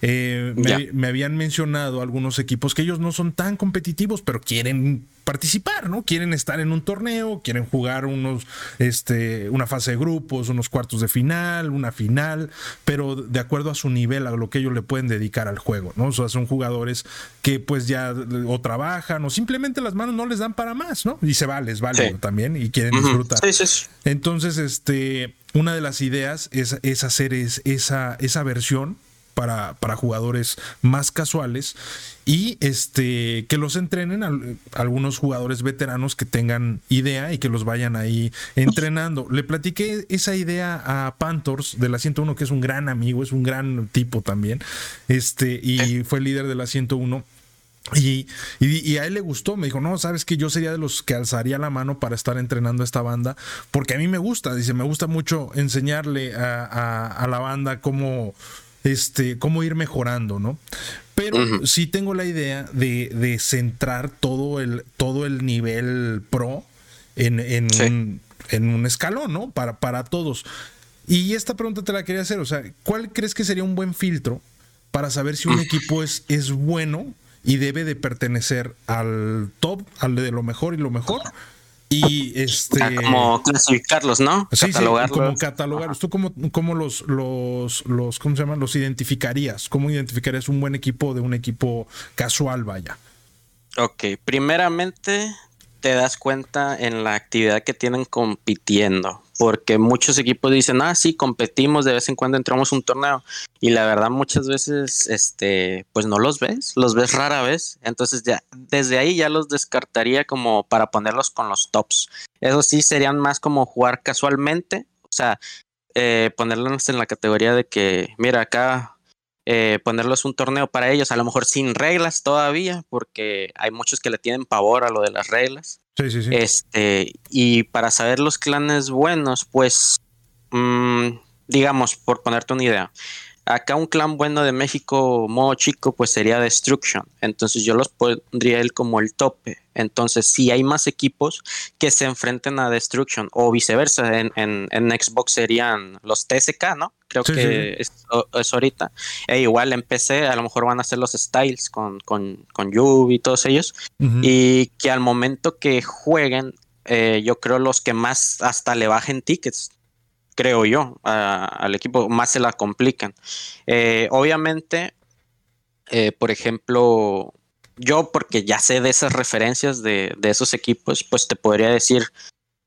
Eh, me, habían mencionado algunos equipos que ellos no son tan competitivos, pero quieren participar, ¿no? Quieren estar en un torneo, quieren jugar unos, este, una fase de grupos, unos cuartos de final, una final, pero de acuerdo a su nivel, a lo que ellos le pueden dedicar al juego, ¿no? O sea, son jugadores que pues ya o trabajan o simplemente las manos no les dan para más, ¿no? Y se vale, es válido también y quieren disfrutar. Entonces, este, una de las ideas es, es hacer es, esa, esa versión para, para jugadores más casuales y este que los entrenen algunos jugadores veteranos que tengan idea y que los vayan ahí entrenando. Le platiqué esa idea a Panthers de la 101 que es un gran amigo, es un gran tipo también. Este y fue líder de la 101 y, y, a él le gustó, me dijo, no, sabes que yo sería de los que alzaría la mano para estar entrenando a esta banda, porque a mí me gusta, dice, me gusta mucho enseñarle a, a la banda cómo, este, cómo ir mejorando, ¿no? Pero sí tengo la idea de, centrar todo el, todo el nivel pro en, en, un, escalón, ¿no? Para, para todos. Y esta pregunta te la quería hacer, o sea, ¿cuál crees que sería un buen filtro para saber si un equipo es, es bueno y debe de pertenecer al top, al de lo mejor y lo mejor? Y este. Ah, como clasificarlos, ¿no? Sí, catalogarlos. como catalogarlos. ¿Tú cómo, cómo los, los, los, ¿cómo se llaman? Los identificarías? ¿Cómo identificarías un buen equipo de un equipo casual, vaya? Ok, primeramente te das cuenta en la actividad que tienen compitiendo, porque muchos equipos dicen, ah, sí, competimos, de vez en cuando entramos un torneo, y la verdad muchas veces, este, pues no los ves, los ves rara vez, entonces ya, desde ahí ya los descartaría como para ponerlos con los tops. Eso sí, serían más como jugar casualmente, o sea, eh, ponerlos en la categoría de que, mira, acá eh, ponerlos un torneo para ellos, a lo mejor sin reglas todavía, porque hay muchos que le tienen pavor a lo de las reglas. Sí, sí, sí. Este, y para saber los clanes buenos, pues, mm, digamos, por ponerte una idea, acá un clan bueno de México, modo chico, pues sería Destruction. Entonces yo los pondría él como el tope. Entonces, si hay más equipos que se enfrenten a Destruction o viceversa, en, en, Xbox serían los TSK, ¿no? Creo que Es, ahorita. E igual en PC a lo mejor van a ser los Styles con, con, con y todos ellos. Y que al momento que jueguen, eh, yo creo los que más hasta le bajen tickets creo yo, al equipo, más se la complican. Eh, obviamente, eh, por ejemplo, yo porque ya sé de esas referencias de, esos equipos, pues te podría decir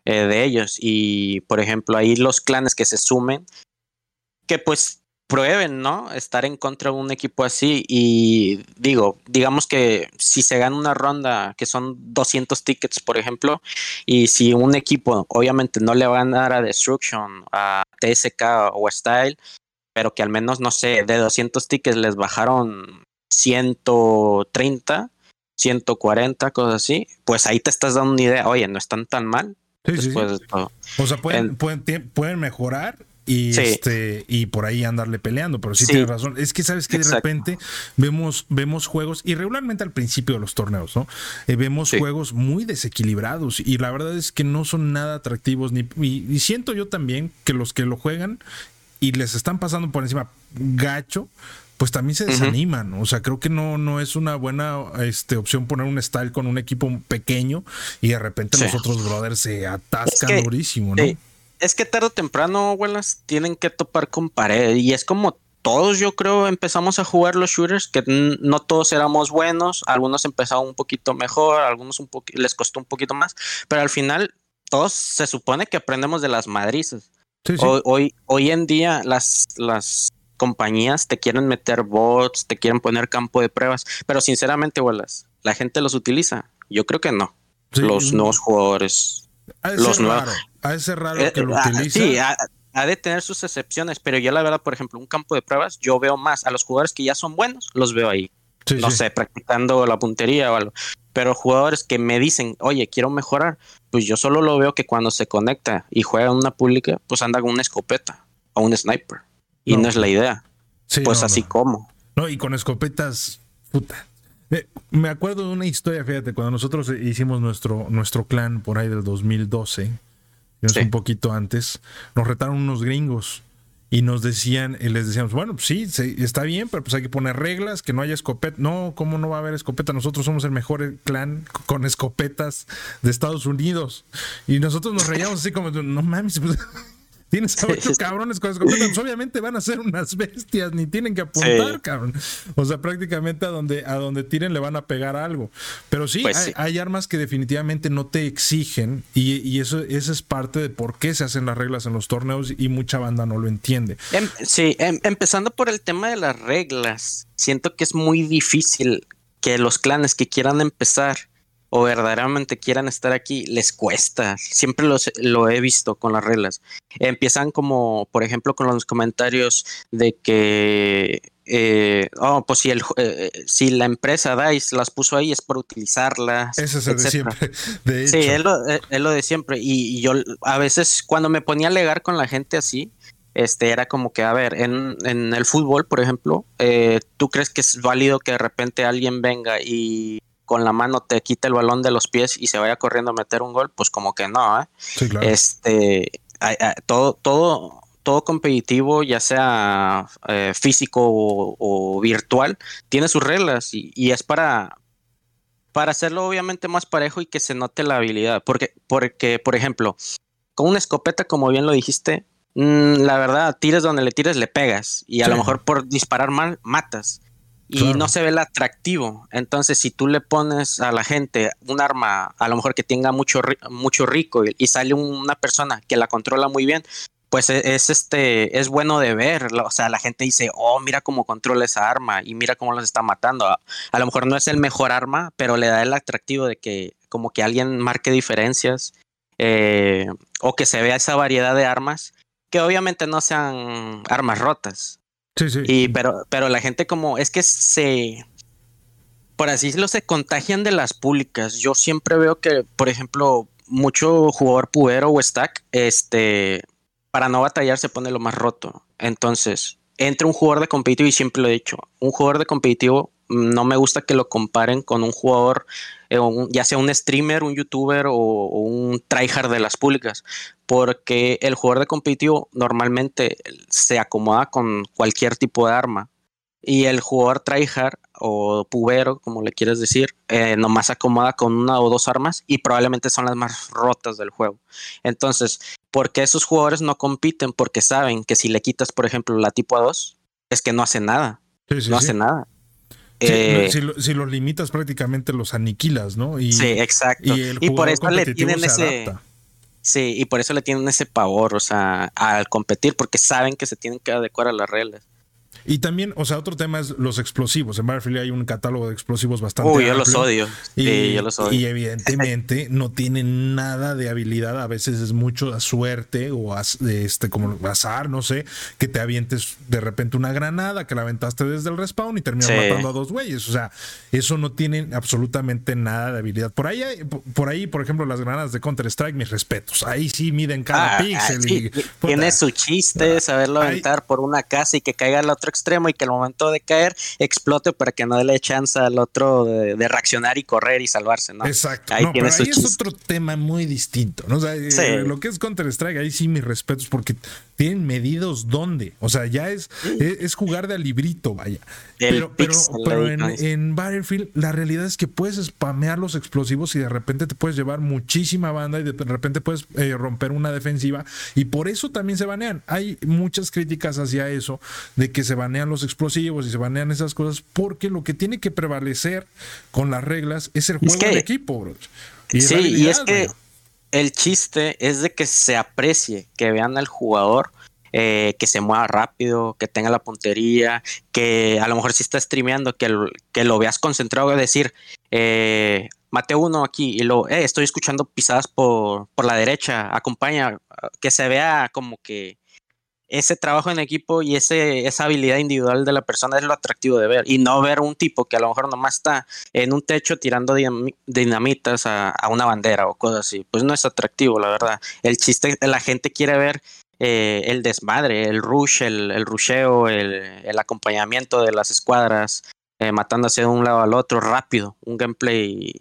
eh, de ellos. Y, por ejemplo, ahí los clanes que se sumen, que pues prueben, ¿no? Estar en contra de un equipo así y digo, digamos que si se gana una ronda que son 200 tickets, por ejemplo, y si un equipo obviamente no le van a dar a Destruction, a TSK o a Style, pero que al menos, no sé, de 200 tickets les bajaron 130, 140, cosas así, pues ahí te estás dando una idea, oye, no están tan mal. Sí, sí, O sea, pueden, pueden, pueden mejorar y este y por ahí andarle peleando, pero sí, tienes razón. Es que sabes que de repente vemos vemos juegos y regularmente al principio de los torneos, ¿no? Eh, vemos juegos muy desequilibrados y la verdad es que no son nada atractivos ni y, siento yo también que los que lo juegan y les están pasando por encima gacho, pues también se desaniman. O sea, creo que no, no es una buena este, opción poner un style con un equipo pequeño y de repente los otros brothers se atascan durísimo, ¿no? Es que tarde o temprano, abuelas, tienen que topar con pared. Y es como todos, yo creo, empezamos a jugar los shooters, que no todos éramos buenos, algunos empezaron un poquito mejor, algunos un les costó un poquito más, pero al final todos se supone que aprendemos de las madrizas. Hoy, hoy, en día las, las compañías te quieren meter bots, te quieren poner campo de pruebas, pero sinceramente, abuelas, ¿la gente los utiliza? Yo creo que no. Los nuevos jugadores. Los nuevos. A ese raro eh, que lo ah, utiliza. Sí, ha, de tener sus excepciones, pero yo la verdad, por ejemplo, un campo de pruebas, yo veo más a los jugadores que ya son buenos, los veo ahí. no sé, practicando la puntería o algo. Pero jugadores que me dicen, oye, quiero mejorar, pues yo solo lo veo que cuando se conecta y juega en una pública, pues anda con una escopeta o un sniper. Y no, es la idea. pues así como. No, y con escopetas puta. Me acuerdo de una historia, fíjate, cuando nosotros hicimos nuestro, nuestro clan por ahí del 2012, es un poquito antes, nos retaron unos gringos y nos decían, y les decíamos, bueno, pues sí, está bien, pero pues hay que poner reglas, que no haya escopeta. No, ¿cómo no va a haber escopeta? Nosotros somos el mejor clan con escopetas de Estados Unidos. Y nosotros nos reíamos así como, no mames, pues, Tienes a ocho cabrones con escopetas, [laughs] pues, obviamente van a ser unas bestias, ni tienen que apuntar, cabrón. O sea, prácticamente a donde, a donde tiren le van a pegar algo. Pero sí, pues hay, armas que definitivamente no te exigen y, eso, eso es parte de por qué se hacen las reglas en los torneos y mucha banda no lo entiende. Em, sí, em, empezando por el tema de las reglas, siento que es muy difícil que los clanes que quieran empezar o verdaderamente quieran estar aquí, les cuesta. Siempre lo he visto con las reglas. Empiezan como, por ejemplo, con los comentarios de que, eh, oh, pues si, el, eh, si la empresa DICE las puso ahí es por utilizarlas. Eso es de siempre. [laughs] Sí, es lo, de siempre. Y, yo a veces cuando me ponía a alegar con la gente así, este era como que, a ver, en, en el fútbol, por ejemplo, eh, ¿tú crees que es válido que de repente alguien venga y con la mano te quita el balón de los pies y se vaya corriendo a meter un gol, pues como que no, ¿eh? Este, todo, todo, todo competitivo, ya sea eh, físico o, virtual, tiene sus reglas y, es para, para hacerlo obviamente más parejo y que se note la habilidad. Porque, porque por ejemplo, con una escopeta, como bien lo dijiste, mm, la verdad, tires donde le tires, le pegas. Y a lo mejor por disparar mal, matas y no se ve el atractivo. Entonces, si tú le pones a la gente un arma, a lo mejor que tenga mucho, mucho rico y, sale una persona que la controla muy bien, pues e, es, este es bueno de ver. O sea, la gente dice, oh, mira cómo controla esa arma y mira cómo los está matando. A, lo mejor no es el mejor arma, pero le da el atractivo de que como que alguien marque diferencias eh, o que se vea esa variedad de armas que obviamente no sean armas rotas. Sí, sí. Y, pero, pero la gente como, es que se, por así decirlo, se contagian de las públicas. Yo siempre veo que, por ejemplo, mucho jugador pubero o stack, este, para no batallar se pone lo más roto. Entonces, entre un jugador de competitivo, y siempre lo he dicho, un jugador de competitivo no me gusta que lo comparen con un jugador, eh, ya sea un streamer, un youtuber o, un tryhard de las públicas, porque el jugador de competitivo normalmente se acomoda con cualquier tipo de arma y el jugador tryhard o pubero, como le quieres decir, eh, nomás se acomoda con una o dos armas y probablemente son las más rotas del juego. Entonces, ¿por qué esos jugadores no compiten? Porque saben que si le quitas, por ejemplo, la tipo A2, es que no hace nada. no hace nada. Eh, si, los limitas prácticamente los aniquilas, ¿no? Y, sí, exacto. Y, por eso le tienen ese... Sí, y por eso le tienen ese pavor, o sea, al competir, porque saben que se tienen que adecuar a las reglas. Y también, o sea, otro tema es los explosivos. En Battlefield hay un catálogo de explosivos bastante. Uy, yo los odio. Y, yo los odio. y evidentemente [laughs] no tienen nada de habilidad. A veces es mucho suerte o este, como azar, no sé, que te avientes de repente una granada que la aventaste desde el respawn y terminas matando a dos güeyes. O sea, eso no tiene absolutamente nada de habilidad. Por ahí, por ahí, por ejemplo, las granadas de Counter Strike, mis respetos. Ahí sí miden cada ah, píxel. tiene su chiste saberlo aventar por una casa y que caiga el otro extremo y que al momento de caer explote para que no dé chance al otro de, reaccionar y correr y salvarse, ¿no? Exacto. Ahí, pero ahí es otro tema muy distinto, ¿no? O sea, eh, lo que es Counter-Strike, ahí sí mis respetos porque tienen medidos dónde. O sea, ya es, es, jugar de librito, vaya. pero, pero, en, en, Battlefield la realidad es que puedes spamear los explosivos y de repente te puedes llevar muchísima banda y de repente puedes eh, romper una defensiva y por eso también se banean. Hay muchas críticas hacia eso de que se banean los explosivos y se banean esas cosas porque lo que tiene que prevalecer con las reglas es el juego de equipo, bro. sí, y es que el chiste es de que se aprecie, que vean al jugador. Eh, que se mueva rápido, que tenga la puntería, que a lo mejor si está streameando, que, que lo veas concentrado, es decir, eh, mate uno aquí y lo, eh, estoy escuchando pisadas por, por la derecha, acompaña, que se vea como que ese trabajo en equipo y ese, esa habilidad individual de la persona es lo atractivo de ver y no ver un tipo que a lo mejor nomás está en un techo tirando dinamitas a, una bandera o cosas así. Pues no es atractivo, la verdad. El chiste, la gente quiere ver eh, el desmadre, el rush, el, el rusheo, el, el, acompañamiento de las escuadras, eh, matándose de un lado al otro rápido, un gameplay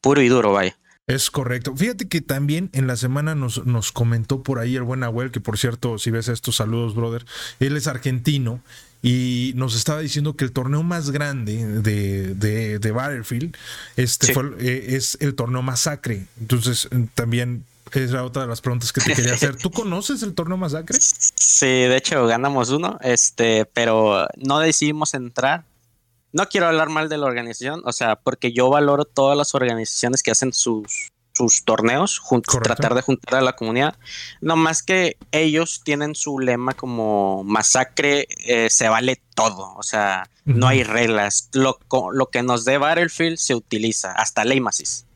puro y duro, vaya. Es correcto. Fíjate que también en la semana nos, nos comentó por ahí el buen Abuel, que por cierto, si ves estos saludos, brother, él es argentino y nos estaba diciendo que el torneo más grande de, de, de Battlefield este eh, es el torneo Masacre. Entonces, también era otra de las preguntas que te quería hacer. [laughs] ¿Tú conoces el torneo Masacre? Sí, de hecho ganamos uno, este, pero no decidimos entrar no quiero hablar mal de la organización, o sea, porque yo valoro todas las organizaciones que hacen sus, sus torneos, tratar de juntar a la comunidad. No más que ellos tienen su lema como masacre, eh, se vale todo, o sea, no hay reglas. Lo, lo, que nos dé Battlefield se utiliza, hasta ley masis,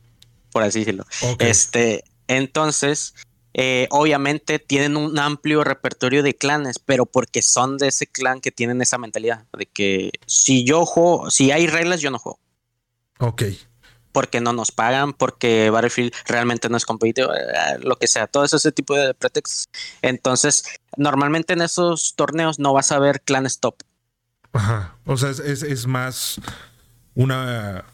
por así decirlo. Este, entonces, eh, obviamente tienen un amplio repertorio de clanes, pero porque son de ese clan que tienen esa mentalidad de que si yo juego, si hay reglas, yo no juego. Ok. Porque no nos pagan, porque Battlefield realmente no es competitivo, eh, lo que sea, todo ese tipo de pretextos. Entonces, normalmente en esos torneos no vas a ver clanes top. Ajá. O sea, es, es más una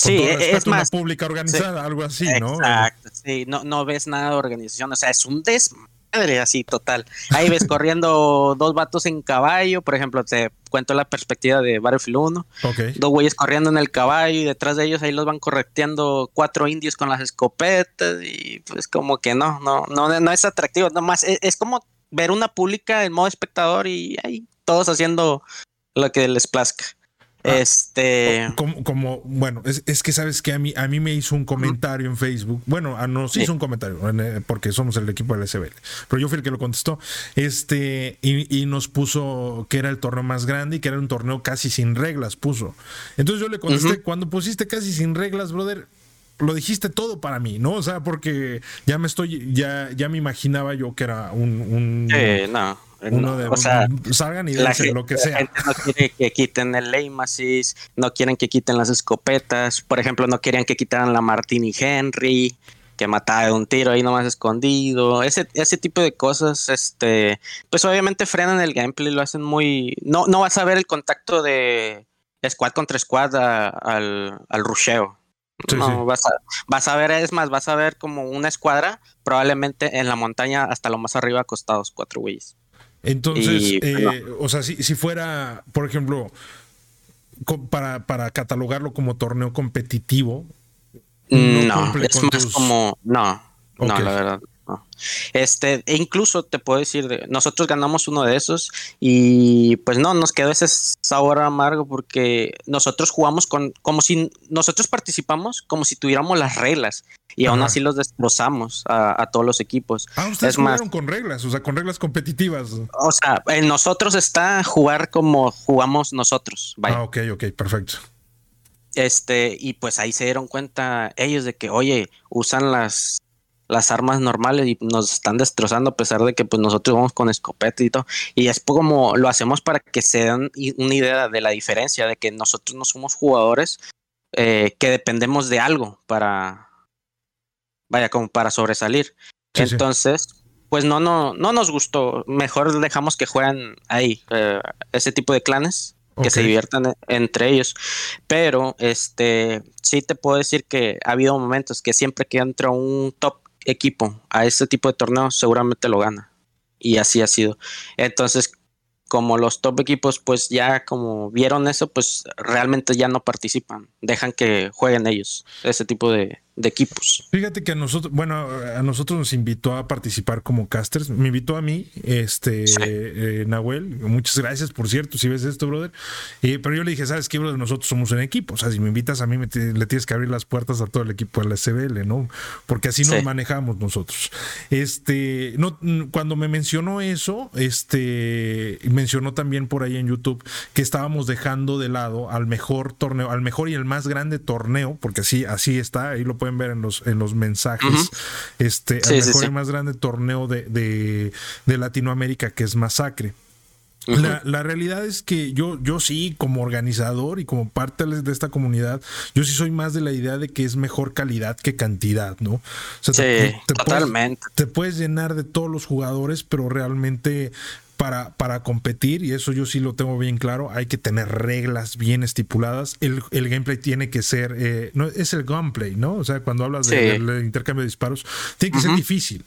sí, e-, es más. pública organizada, algo así, ¿no? Exacto, sí, no, no ves nada de organización, o sea, es un desmadre así total. Ahí ves [laughs] corriendo dos vatos en caballo, por ejemplo, te cuento la perspectiva de Battlefield 1. Dos güeyes corriendo en el caballo y detrás de ellos ahí los van correteando cuatro indios con las escopetas y pues como que no, no, no, no es atractivo, nomás es, es como ver una pública en modo espectador y ahí todos haciendo lo que les plazca. Ah, este. Como, como bueno, es, que sabes que a mí, a mí me hizo un comentario en Facebook. Bueno, ah, nos hizo un comentario eh, porque somos el equipo del SBL. Pero yo fui el que lo contestó. Este, y, nos puso que era el torneo más grande y que era un torneo casi sin reglas, puso. Entonces yo le contesté, cuando pusiste casi sin reglas, brother, lo dijiste todo para mí, ¿no? O sea, porque ya me estoy, ya, ya me imaginaba yo que era un, un no uno de, o sea, salgan y dense, lo que sea. La gente no quiere que quiten el Leimasis, no quieren que quiten las escopetas. Por ejemplo, no querían que quitaran la Martini Henry, que mataba de un tiro ahí nomás escondido. Ese, ese tipo de cosas, este, pues obviamente frenan el gameplay, lo hacen muy. No, no vas a ver el contacto de squad contra squad al, al rusheo. No, Vas, a, vas a ver, es más, vas a ver como una escuadra, probablemente en la montaña hasta lo más arriba acostados, cuatro güeyes. Entonces, eh, o sea, si, si, fuera, por ejemplo, para, para catalogarlo como torneo competitivo. No, es más como, no, no, la verdad. Este, e incluso te puedo decir, nosotros ganamos uno de esos y pues no, nos quedó ese sabor amargo porque nosotros jugamos con, como si nosotros participamos como si tuviéramos las reglas y aún así los destrozamos a, todos los equipos. Ah, ustedes jugaron con reglas, o sea, con reglas competitivas. O sea, en nosotros está jugar como jugamos nosotros. Ah, ok, ok, perfecto. Este, y pues ahí se dieron cuenta ellos de que, oye, usan las las armas normales y nos están destrozando a pesar de que pues nosotros vamos con escopeta y todo. Y es como lo hacemos para que se den una idea de la diferencia, de que nosotros no somos jugadores eh, que dependemos de algo para, vaya, como para sobresalir. Entonces, pues no, no, no nos gustó. Mejor dejamos que jueguen ahí eh, ese tipo de clanes que se diviertan entre ellos. Pero este sí te puedo decir que ha habido momentos que siempre que entra un top equipo a este tipo de torneos, seguramente lo gana. Y así ha sido. Entonces, como los top equipos, pues ya como vieron eso, pues realmente ya no participan. Dejan que jueguen ellos, ese tipo de, de equipos. Fíjate que a nosotros, bueno, a nosotros nos invitó a participar como casters, me invitó a mí, este, eh, Nahuel, muchas gracias, por cierto, si ves esto, brother. pero yo le dije, ¿sabes qué, brother? Nosotros somos un equipo, o sea, si me invitas a mí, le tienes que abrir las puertas a todo el equipo de la SBL, ¿no? Porque así nos manejamos nosotros. Este, no, cuando me mencionó eso, este, mencionó también por ahí en YouTube que estábamos dejando de lado al mejor torneo, al mejor y el más grande torneo, porque así, así está, ahí lo pueden ver en los, en los mensajes, este, el mejor y más grande torneo de, de, Latinoamérica que es Masacre. la, realidad es que yo, yo sí, como organizador y como parte de esta comunidad, yo sí soy más de la idea de que es mejor calidad que cantidad, ¿no? sí, totalmente. te puedes llenar de todos los jugadores, pero realmente para, para competir, y eso yo sí lo tengo bien claro, hay que tener reglas bien estipuladas. El, gameplay tiene que ser, eh, no, es el gunplay, ¿no? O sea, cuando hablas del intercambio de disparos, tiene que ser difícil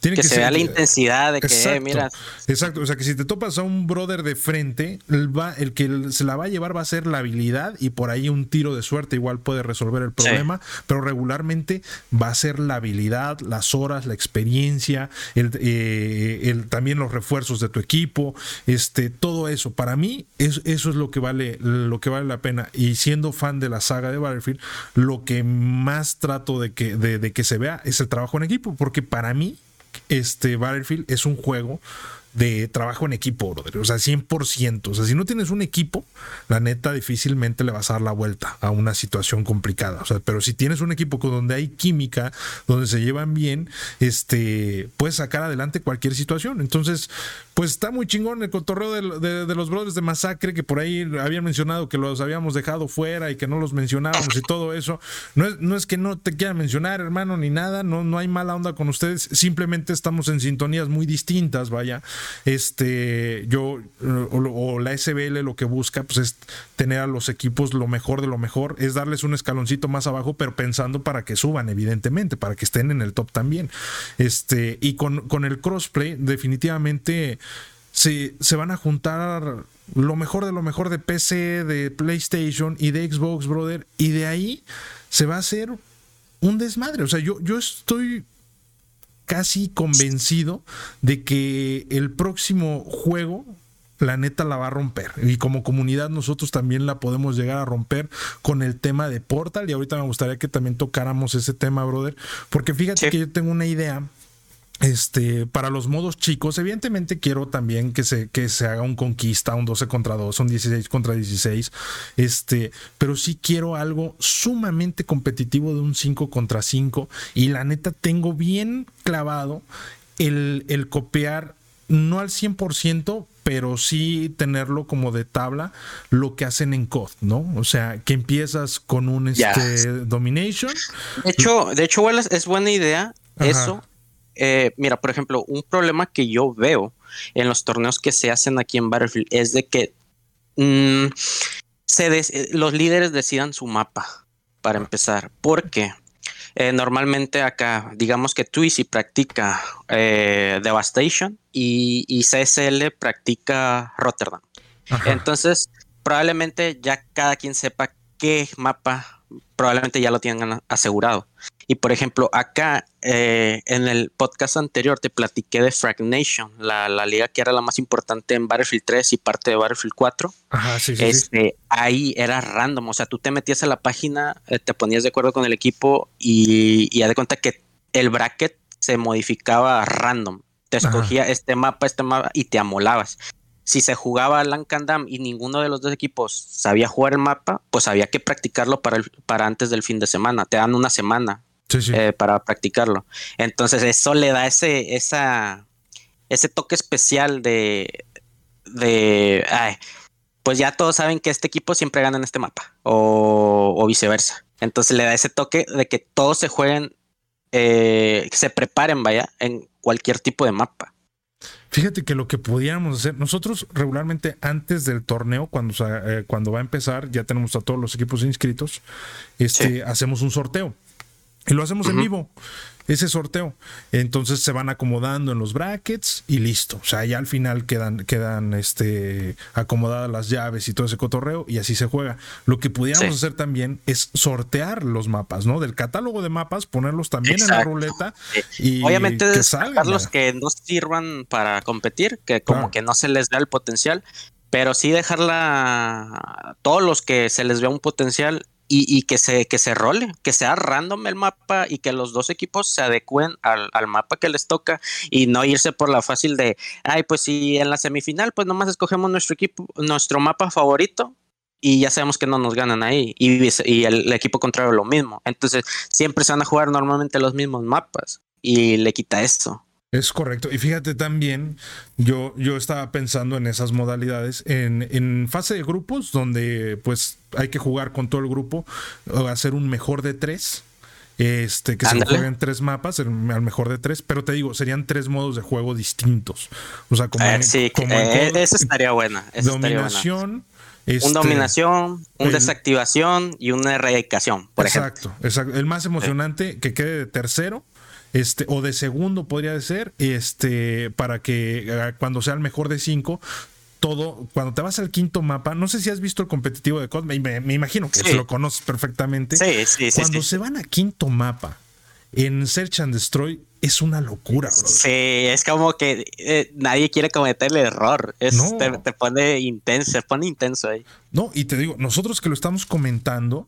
que, se vea la intensidad de que, exacto, mira. Exacto, o sea que si te topas a un brother de frente, el, va, el que se la va a llevar va a ser la habilidad y por ahí un tiro de suerte igual puede resolver el problema, pero regularmente va a ser la habilidad, las horas, la experiencia, el, eh, el, también los refuerzos de tu equipo, este, todo eso. Para mí eso, eso es lo que vale lo que vale la pena y siendo fan de la saga de Battlefield, lo que más trato de que, de que se vea es el trabajo en equipo, porque para mí este Battlefield es un juego de trabajo en equipo. O sea, 100%. O sea, si no tienes un equipo, la neta difícilmente le vas a dar la vuelta a una situación complicada. O sea, pero si tienes un equipo con donde hay química, donde se llevan bien, este, puedes sacar adelante cualquier situación. Entonces, pues está muy chingón el cotorreo de, los brothers de Masacre, que por ahí habían mencionado que los habíamos dejado fuera y que no los mencionábamos y todo eso. No es, que no te quiera mencionar, hermano, ni nada, no, no hay mala onda con ustedes, simplemente estamos en sintonías muy distintas, vaya. Este, yo, o, la SBL lo que busca, pues es tener a los equipos lo mejor de lo mejor, es darles un escaloncito más abajo, pero pensando para que suban, evidentemente, para que estén en el top también. Este, y con el crossplay, definitivamente se, se van a juntar lo mejor de lo mejor de PC, de PlayStation y de Xbox, brother. Y de ahí se va a hacer un desmadre. O sea, yo, yo estoy casi convencido de que el próximo juego la neta la va a romper. Y como comunidad nosotros también la podemos llegar a romper con el tema de Portal. Y ahorita me gustaría que también tocáramos ese tema, brother. Porque fíjate que yo tengo una idea este, para los modos chicos, evidentemente quiero también que se, que se haga un conquista, un 12 contra 2, un 16 contra 16, este, pero sí quiero algo sumamente competitivo de un 5 contra 5 y la neta tengo bien clavado el, el copiar, no al 100%, pero sí tenerlo como de tabla lo que hacen en COD, ¿no? O sea, que empiezas con un este, Domination. De hecho, de hecho, es buena idea eso eh, mira, por ejemplo, un problema que yo veo en los torneos que se hacen aquí en Battlefield es de que mm, eh, los líderes decidan su mapa para empezar. Porque eh, normalmente acá, digamos que Twizy practica Devastation y, y, CSL practica Rotterdam. Entonces, probablemente ya cada quien sepa qué mapa probablemente ya lo tengan asegurado. Y por ejemplo, acá eh, en el podcast anterior te platiqué de Frag Nation, la, liga que era la más importante en Battlefield 3 y parte de Battlefield 4. Ajá, sí, sí, este, Ahí era random, o sea, tú te metías a la página, eh, te ponías de acuerdo con el equipo y, ya de cuenta que el bracket se modificaba random. Te escogía este mapa, este mapa y te amolabas si se jugaba Lancandam y ninguno de los dos equipos sabía jugar el mapa, pues había que practicarlo para, el, para antes del fin de semana. Te dan una semana eh, para practicarlo. Entonces eso le da ese, esa, ese toque especial de, de pues ya todos saben que este equipo siempre gana en este mapa o, viceversa. Entonces le da ese toque de que todos se jueguen, eh, se preparen, vaya, en cualquier tipo de mapa. Fíjate que lo que podíamos hacer, nosotros regularmente antes del torneo, cuando, eh, cuando va a empezar, ya tenemos a todos los equipos inscritos, este, hacemos un sorteo. Y lo hacemos en vivo ese sorteo. Entonces se van acomodando en los brackets y listo. O sea, ya al final quedan, quedan este, acomodadas las llaves y todo ese cotorreo y así se juega. Lo que pudiéramos hacer también es sortear los mapas, ¿no? Del catálogo de mapas, ponerlos también en la ruleta y obviamente que salgan. los que no sirvan para competir, que como que no se les da el potencial, pero sí dejarla todos los que se les vea un potencial y, que, se, que se role, que sea random el mapa y que los dos equipos se adecuen al, mapa que les toca y no irse por la fácil de, ay, pues si en la semifinal, pues nomás escogemos nuestro equipo, nuestro mapa favorito y ya sabemos que no nos ganan ahí y, y el, equipo contrario lo mismo. Entonces siempre se van a jugar normalmente los mismos mapas y le quita eso. Es correcto. Y fíjate también, yo, yo estaba pensando en esas modalidades, en, en, fase de grupos, donde pues hay que jugar con todo el grupo, hacer un mejor de tres este, que se juega en tres mapas, al mejor de tres, pero te digo, serían tres modos de juego distintos. O sea, como, eh, sí, eh, eso estaría buena. dominación. Este, un dominación, un desactivación y una erradicación, por exacto, ejemplo. Exacto. El más emocionante que quede de tercero este, o de segundo podría ser, este, para que eh, cuando sea el mejor de cinco, todo, cuando te vas al quinto mapa, no sé si has visto el competitivo de COD, me, me, imagino que lo conoces perfectamente. Sí, sí, sí. Cuando se van a quinto mapa en Search and Destroy, es una locura, bro. Sí, es como que eh, nadie quiere cometer el error. te, pone intenso, se pone intenso ahí. No, y te digo, nosotros que lo estamos comentando,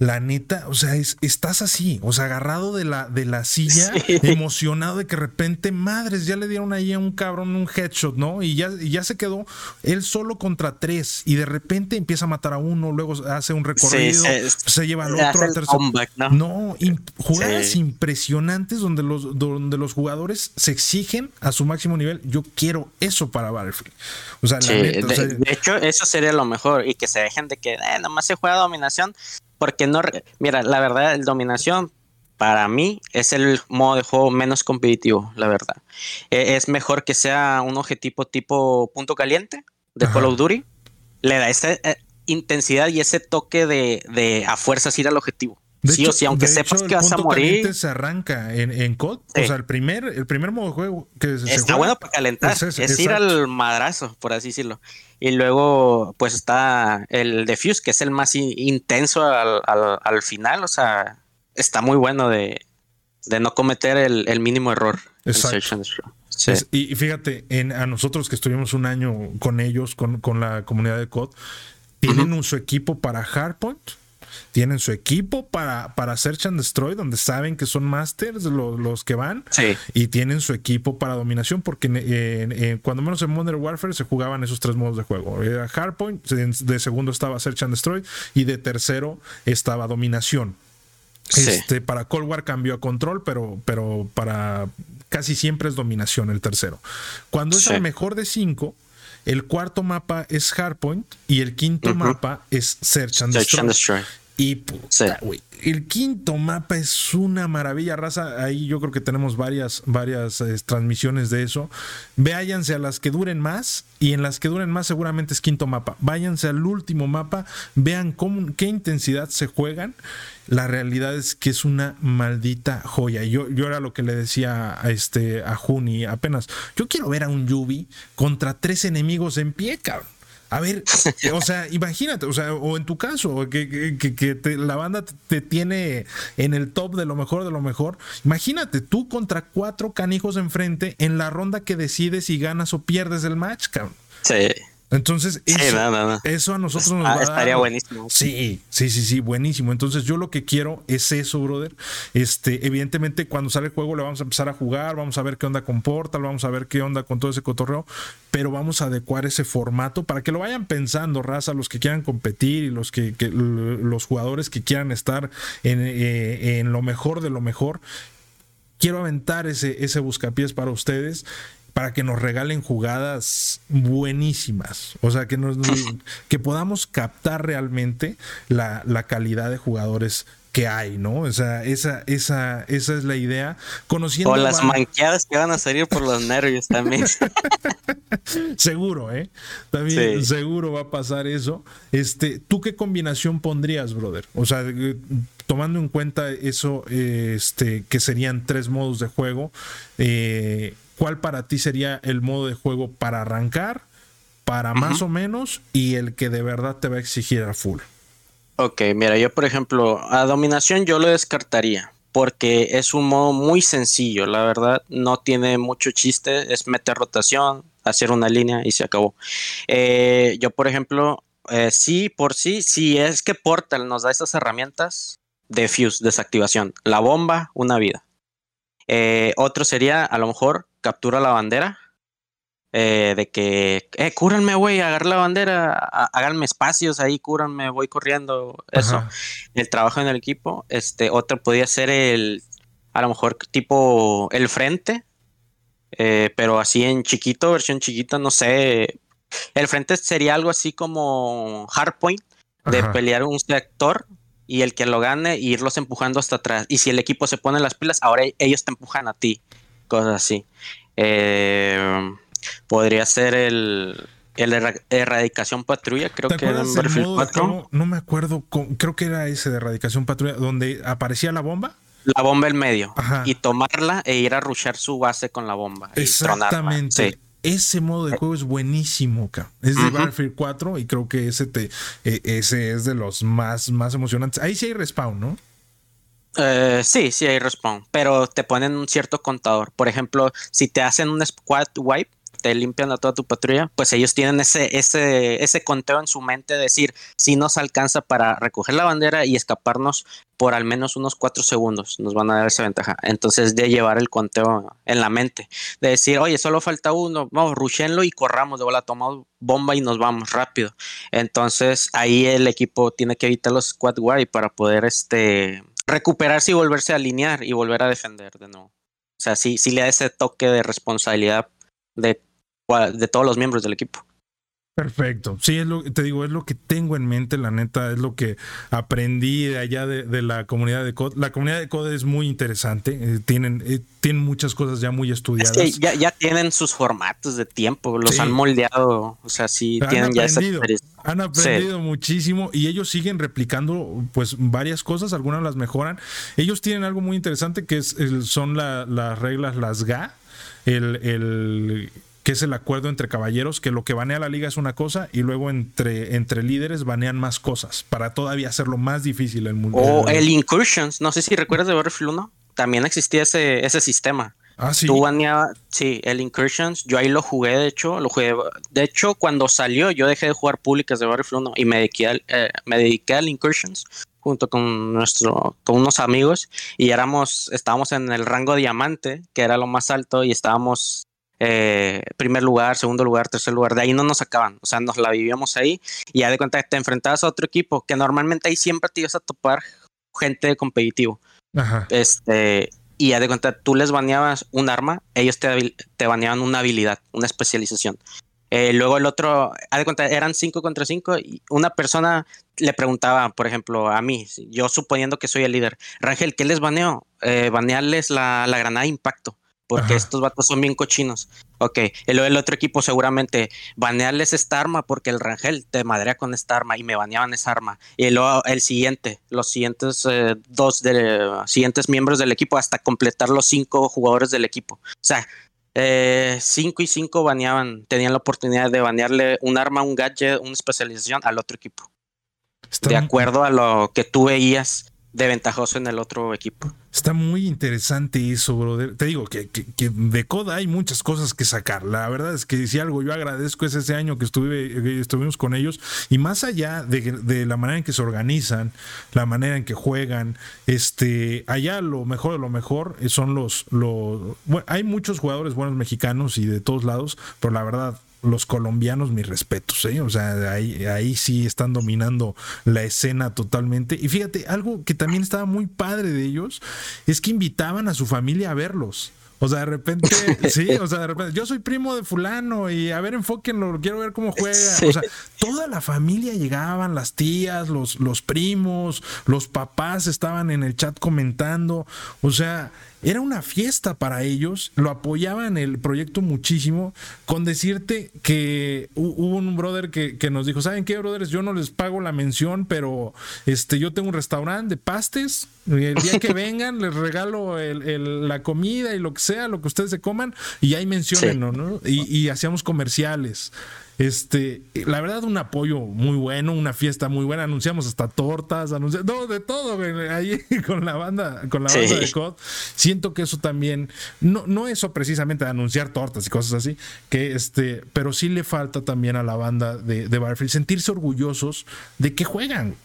la neta, o sea, es, estás así, o sea, agarrado de la, de la silla, emocionado de que de repente, madres, ya le dieron ahí a un cabrón un headshot, ¿no? Y ya, ya se quedó él solo contra tres y de repente empieza a matar a uno, luego hace un recorrido, se, lleva al otro, al tercero. ¿no? no jugadas impresionantes donde los, donde los jugadores se exigen a su máximo nivel. Yo quiero eso para Battlefield. O sea, la neta, de, hecho, eso sería lo mejor y que se dejen de que eh, nomás se juega dominación porque no, mira, la verdad, el dominación para mí es el modo de juego menos competitivo, la verdad. E, es mejor que sea un objetivo tipo punto caliente de Call of Duty. Le da esa eh, intensidad y ese toque de, a fuerzas ir al objetivo. Sí o sí, aunque sepas que vas a morir. se arranca en, en COD. O sea, el primer, el primer modo de juego que se Está bueno para calentar. Es, ir al madrazo, por así decirlo. Y luego, pues está el Defuse, que es el más intenso al, final. O sea, está muy bueno de, no cometer el, mínimo error. Exacto. y, fíjate, en, a nosotros que estuvimos un año con ellos, con, la comunidad de COD, tienen un su equipo para Hardpoint tienen su equipo para, para Search and Destroy, donde saben que son masters los, que van, y tienen su equipo para dominación, porque cuando menos en Modern Warfare se jugaban esos tres modos de juego. Era Hardpoint, de segundo estaba Search and Destroy, y de tercero estaba dominación. Este, para Cold War cambió a control, pero, pero para casi siempre es dominación el tercero. Cuando es el mejor de cinco, el cuarto mapa es Hardpoint y el quinto mapa es Search and Destroy. Y puta, güey. El quinto mapa es una maravilla, raza. Ahí yo creo que tenemos varias, varias eh, transmisiones de eso. Váyanse a las que duren más y en las que duren más seguramente es quinto mapa. Váyanse al último mapa, vean cómo, qué intensidad se juegan. La realidad es que es una maldita joya. Yo, yo era lo que le decía a, este, a Juni apenas. Yo quiero ver a un Yubi contra tres enemigos en pie, cabrón. A ver, o sea, [laughs] imagínate, o sea, o en tu caso, que, que, la banda te tiene en el top de lo mejor de lo mejor. Imagínate, tú contra cuatro canijos enfrente en la ronda que decides si ganas o pierdes el match, cabrón. Sí. Entonces, eso, a nosotros nos ah, va a Estaría buenísimo. Sí, sí, sí, sí, buenísimo. Entonces, yo lo que quiero es eso, brother. Este, evidentemente, cuando sale el juego, le vamos a empezar a jugar, vamos a ver qué onda con Portal, vamos a ver qué onda con todo ese cotorreo, pero vamos a adecuar ese formato para que lo vayan pensando, raza, los que quieran competir y los que, los jugadores que quieran estar en, eh, en lo mejor de lo mejor quiero aventar ese, ese buscapiés para ustedes para que nos regalen jugadas buenísimas. O sea, que, nos, [laughs] que podamos captar realmente la, calidad de jugadores que hay, ¿no? O sea, esa, esa, esa es la idea. Conociendo. O las manqueadas que van a salir por los nervios también. [laughs] seguro, ¿eh? También seguro va a pasar eso. Este, ¿tú qué combinación pondrías, brother? O sea, tomando en cuenta eso, este, que serían tres modos de juego, eh, ¿cuál para ti sería el modo de juego para arrancar, para más o menos y el que de verdad te va a exigir a full? Ok, mira, yo por ejemplo, a dominación yo lo descartaría porque es un modo muy sencillo, la verdad, no tiene mucho chiste, es meter rotación, hacer una línea y se acabó. Eh, yo por ejemplo, eh, sí, por sí, si es que Portal nos da esas herramientas, de fuse, desactivación, la bomba, una vida. Eh, otro sería, a lo mejor, captura la bandera. Eh, de que, eh, cúranme, güey, agarra la bandera, háganme espacios ahí, cúranme, voy corriendo. Eso, el trabajo en el equipo. Este, otro podría ser el, a lo mejor, tipo el frente, eh, pero así en chiquito, versión chiquita, no sé. El frente sería algo así como Hardpoint, de pelear un sector y el que lo gane irlos empujando hasta atrás. Y si el equipo se pone las pilas, ahora ellos te empujan a ti. Cosas así. Eh, podría ser el, el Erradicación Patrulla, creo que era en Battlefield 4. No me acuerdo, creo que era ese de Erradicación Patrulla, donde aparecía la bomba. La bomba en medio. Y tomarla e ir a rushar su base con la bomba. Exactamente. Ese modo de juego es buenísimo, Es de Battlefield 4 y creo que ese, te, e, ese es de los más, más emocionantes. Ahí sí hay respawn, ¿no? Eh, sí, sí hay respawn, pero te ponen un cierto contador. Por ejemplo, si te hacen un squad wipe, te limpian a toda tu patrulla, pues ellos tienen ese, ese, ese conteo en su mente de decir si nos alcanza para recoger la bandera y escaparnos por al menos unos cuatro segundos, nos van a dar esa ventaja. Entonces, de llevar el conteo en la mente, de decir, oye, solo falta uno, vamos, rushenlo y corramos, de bola, tomamos bomba y nos vamos rápido. Entonces, ahí el equipo tiene que evitar los squad y para poder este, recuperarse y volverse a alinear y volver a defender de nuevo. O sea, sí, sí le da ese toque de responsabilidad de de todos los miembros del equipo. Perfecto. Sí, es lo te digo, es lo que tengo en mente, la neta, es lo que aprendí de allá de, la comunidad de COD. La comunidad de COD es muy interesante, eh, tienen, eh, tienen muchas cosas ya muy estudiadas. Es que ya, tienen sus formatos de tiempo, los han moldeado, o sea, sí tienen ya esa Han aprendido muchísimo y ellos siguen replicando pues varias cosas, algunas las mejoran. Ellos tienen algo muy interesante que es, son las reglas, las GA, el, el que es el acuerdo entre caballeros, que lo que banea la liga es una cosa y luego entre, entre líderes banean más cosas para todavía hacerlo más difícil el mundo. O el Incursions, no sé si recuerdas de Battlefield 1, también existía ese, ese sistema. Ah, sí. Tú baneabas, sí, el Incursions, yo ahí lo jugué, de hecho, lo jugué, de hecho, cuando salió yo dejé de jugar públicas de Battlefield 1 y me dediqué al, eh, me dediqué al Incursions junto con nuestro, con unos amigos y éramos, estábamos en el rango diamante, que era lo más alto, y estábamos eh, primer lugar, segundo lugar, tercer lugar, de ahí no nos sacaban, o sea, nos la vivíamos ahí y ya de cuenta que te enfrentabas a otro equipo, que normalmente ahí siempre te ibas a topar gente de competitivo. Este, y ya de cuenta, tú les baneabas un arma, ellos te, te baneaban una habilidad, una especialización. Eh, luego el otro, haz de cuenta, eran 5 contra 5 y una persona le preguntaba, por ejemplo, a mí, yo suponiendo que soy el líder, Rangel, ¿qué les baneo? Eh, banearles la, la, granada de impacto porque estos vatos son bien cochinos. Ok, luego el otro equipo seguramente banearles esta arma porque el Rangel te madrea con esta arma y me baneaban esa arma. Y luego el siguiente, los siguientes eh, dos de, siguientes miembros del equipo hasta completar los cinco jugadores del equipo. O sea, eh, cinco y cinco baneaban, tenían la oportunidad de banearle un arma, un gadget, una especialización al otro equipo. de acuerdo a lo que tú veías de ventajoso en el otro equipo. Está muy interesante eso, brother. Te digo que, de Coda hay muchas cosas que sacar. La verdad es que si algo yo agradezco es ese año que estuve, estuvimos con ellos y más allá de, la manera en que se organizan, la manera en que juegan, este, allá lo mejor de lo mejor son los, los bueno, hay muchos jugadores buenos mexicanos y de todos lados, pero la verdad los colombianos, mis respetos, ¿eh? O sea, ahí, ahí sí están dominando la escena totalmente. Y fíjate, algo que también estaba muy padre de ellos es que invitaban a su familia a verlos. O sea, de repente, [laughs] sí, o sea, de repente, yo soy primo de fulano y a ver, enfóquenlo, quiero ver cómo juega. O sea, toda la familia llegaban, las tías, los, los primos, los papás estaban en el chat comentando. O sea, era una fiesta para ellos, lo apoyaban el proyecto muchísimo, con decirte que hubo un brother que, nos dijo, ¿saben qué, brothers? Yo no les pago la mención, pero este, yo tengo un restaurante de pastes, el día que [laughs] vengan les regalo la comida y lo que sea, lo que ustedes se coman, y ahí mencionen, ¿no? Y, y hacíamos comerciales. Este, la verdad, un apoyo muy bueno, una fiesta muy buena. Anunciamos hasta tortas, anunciamos no, de todo, ahí [laughs] con la banda, con la banda de COD. Siento que eso también, no, no eso precisamente de anunciar tortas y cosas así, que este, pero sí le falta también a la banda de, de Barfield sentirse orgullosos de que juegan.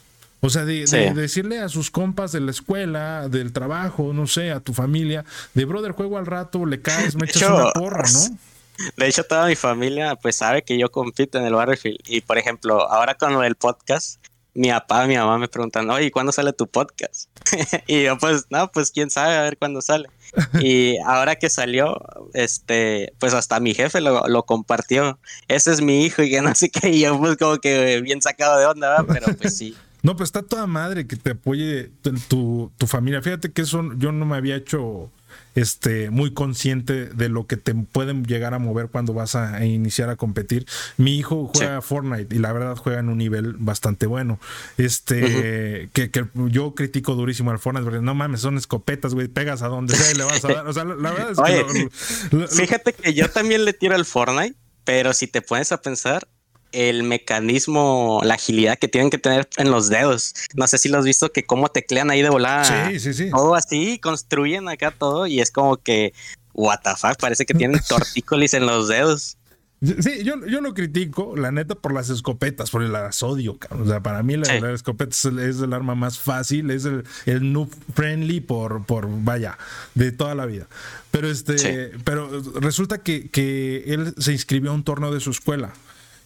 O sea, de, decirle a sus compas de la escuela, del trabajo, no sé, a tu familia, de brother, juego al rato, le caes, me echas una porra, ¿no? [laughs] De hecho, toda mi familia pues sabe que yo compito en el Battlefield. Y por ejemplo, ahora con el podcast, mi papá y mi mamá me preguntan, oye, ¿cuándo sale tu podcast? [laughs] y yo pues, no, pues quién sabe, a ver cuándo sale. [laughs] y ahora que salió, este, pues hasta mi jefe lo, lo, compartió. Ese es mi hijo y que no sé qué, y yo pues como que bien sacado de onda, pero pues sí. No, pues está toda madre que te apoye tu, tu familia. Fíjate que eso yo no me había hecho este, muy consciente de lo que te pueden llegar a mover cuando vas a, iniciar a competir. Mi hijo juega Fortnite y la verdad juega en un nivel bastante bueno. Este, que, yo critico durísimo al Fortnite porque no mames, son escopetas, güey, pegas a donde sea y le vas a dar. O sea, la, verdad es que. fíjate que yo también le tiro al Fortnite, pero si te pones a pensar, el mecanismo, la agilidad que tienen que tener en los dedos. No sé si lo has visto que cómo teclean ahí de volada. Sí, sí, sí. Todo así, construyen acá todo y es como que, what the fuck, parece que tienen [laughs] tortícolis en los dedos. Sí, yo, yo lo critico, la neta, por las escopetas, por el asodio, O sea, para mí la, escopeta es el, arma más fácil, es el, el noob friendly por, por, vaya, de toda la vida. Pero este, pero resulta que, que él se inscribió a un torneo de su escuela.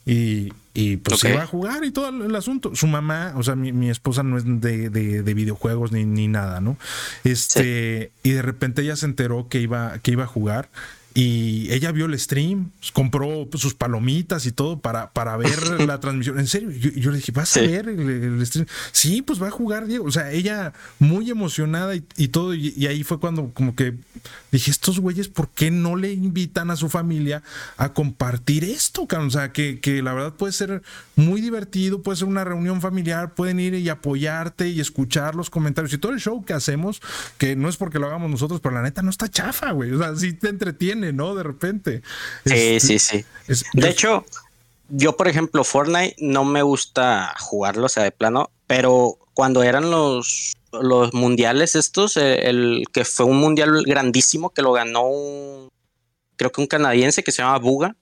Y, y pues se va a jugar y todo el, asunto. Su mamá, o sea, mi, esposa no es de, de, videojuegos ni, ni, nada, ¿no? Este, y de repente ella se enteró que iba, que iba a jugar y ella vio el stream, compró sus palomitas y todo para, para ver [laughs] la transmisión. En serio, yo, le dije, ¿vas a ver el, stream? Sí, pues va a jugar Diego. O sea, ella muy emocionada y, todo. Y, ahí fue cuando como que dije, estos güeyes, ¿por qué no le invitan a su familia a compartir esto? O sea, que, que la verdad puede ser muy divertido, puede ser una reunión familiar, pueden ir y apoyarte y escuchar los comentarios y todo el show que hacemos, que no es porque lo hagamos nosotros, pero la neta no está chafa, güey. O sea, sí te entretiene ¿no? De repente. Sí, sí, sí. de hecho, yo, por ejemplo, Fortnite no me gusta jugarlo, o sea, de plano, pero cuando eran los, los mundiales estos, eh, el, que fue un mundial grandísimo que lo ganó un, creo que un canadiense que se llama Buga,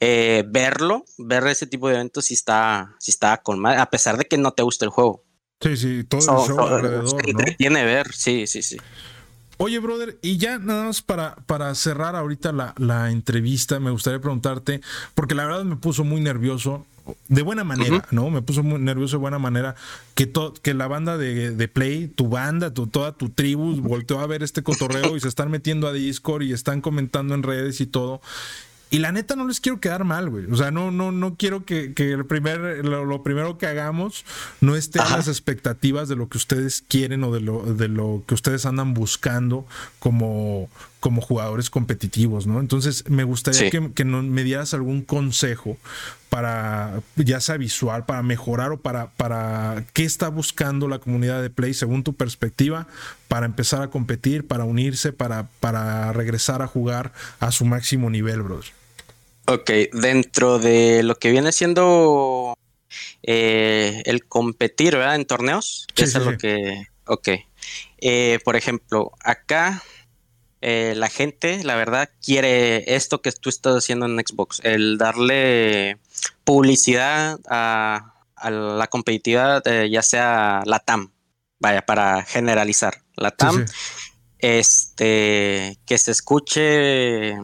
eh, verlo, ver ese tipo de eventos si está, si está con a pesar de que no te guste el juego. Sí, sí, todo el show alrededor. Tiene ver, sí, sí, sí. Oye, brother, y ya nada más para, para cerrar ahorita la, la, entrevista, me gustaría preguntarte, porque la verdad me puso muy nervioso, de buena manera, ¿no? Me puso muy nervioso de buena manera que, que la banda de, de Play, tu banda, tu, toda tu tribu, volteó a ver este cotorreo y se están metiendo a Discord y están comentando en redes y todo. Y la neta no les quiero quedar mal, güey. O sea, no, no, no quiero que, el primer, lo, primero que hagamos no esté en las expectativas de lo que ustedes quieren o de lo, de lo que ustedes andan buscando como, como jugadores competitivos, ¿no? Entonces, me gustaría que, que me dieras algún consejo para, ya sea visual, para mejorar o para, para qué está buscando la comunidad de Play según tu perspectiva, para empezar a competir, para unirse, para, para regresar a jugar a su máximo nivel, bros. Ok, dentro de lo que viene siendo eh, el competir, ¿verdad? En torneos, sí, es lo que... Ok. Eh, por ejemplo, acá eh, la gente, la verdad, quiere esto que tú estás haciendo en Xbox, el darle publicidad a, la competitividad, ya sea la TAM, vaya, para generalizar. La TAM, este, que se escuche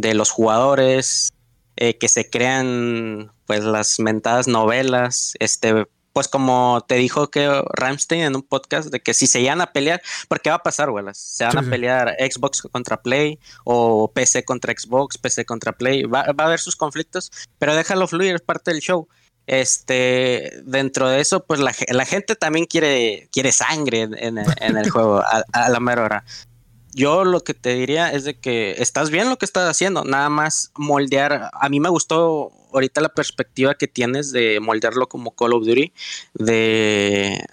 de los jugadores, eh, que se crean pues las mentadas novelas, este, pues como te dijo que Ramstein en un podcast, de que si se iban a pelear, porque va a pasar, güey, se van a pelear Xbox contra Play o PC contra Xbox, PC contra Play, va, a haber sus conflictos, pero déjalo fluir, es parte del show. Este, dentro de eso, pues la, gente también quiere, quiere sangre en, el [laughs] juego a, a, la mera hora yo lo que te diría es de que estás bien lo que estás haciendo, nada más moldear. A mí me gustó ahorita la perspectiva que tienes de moldearlo como Call of Duty, de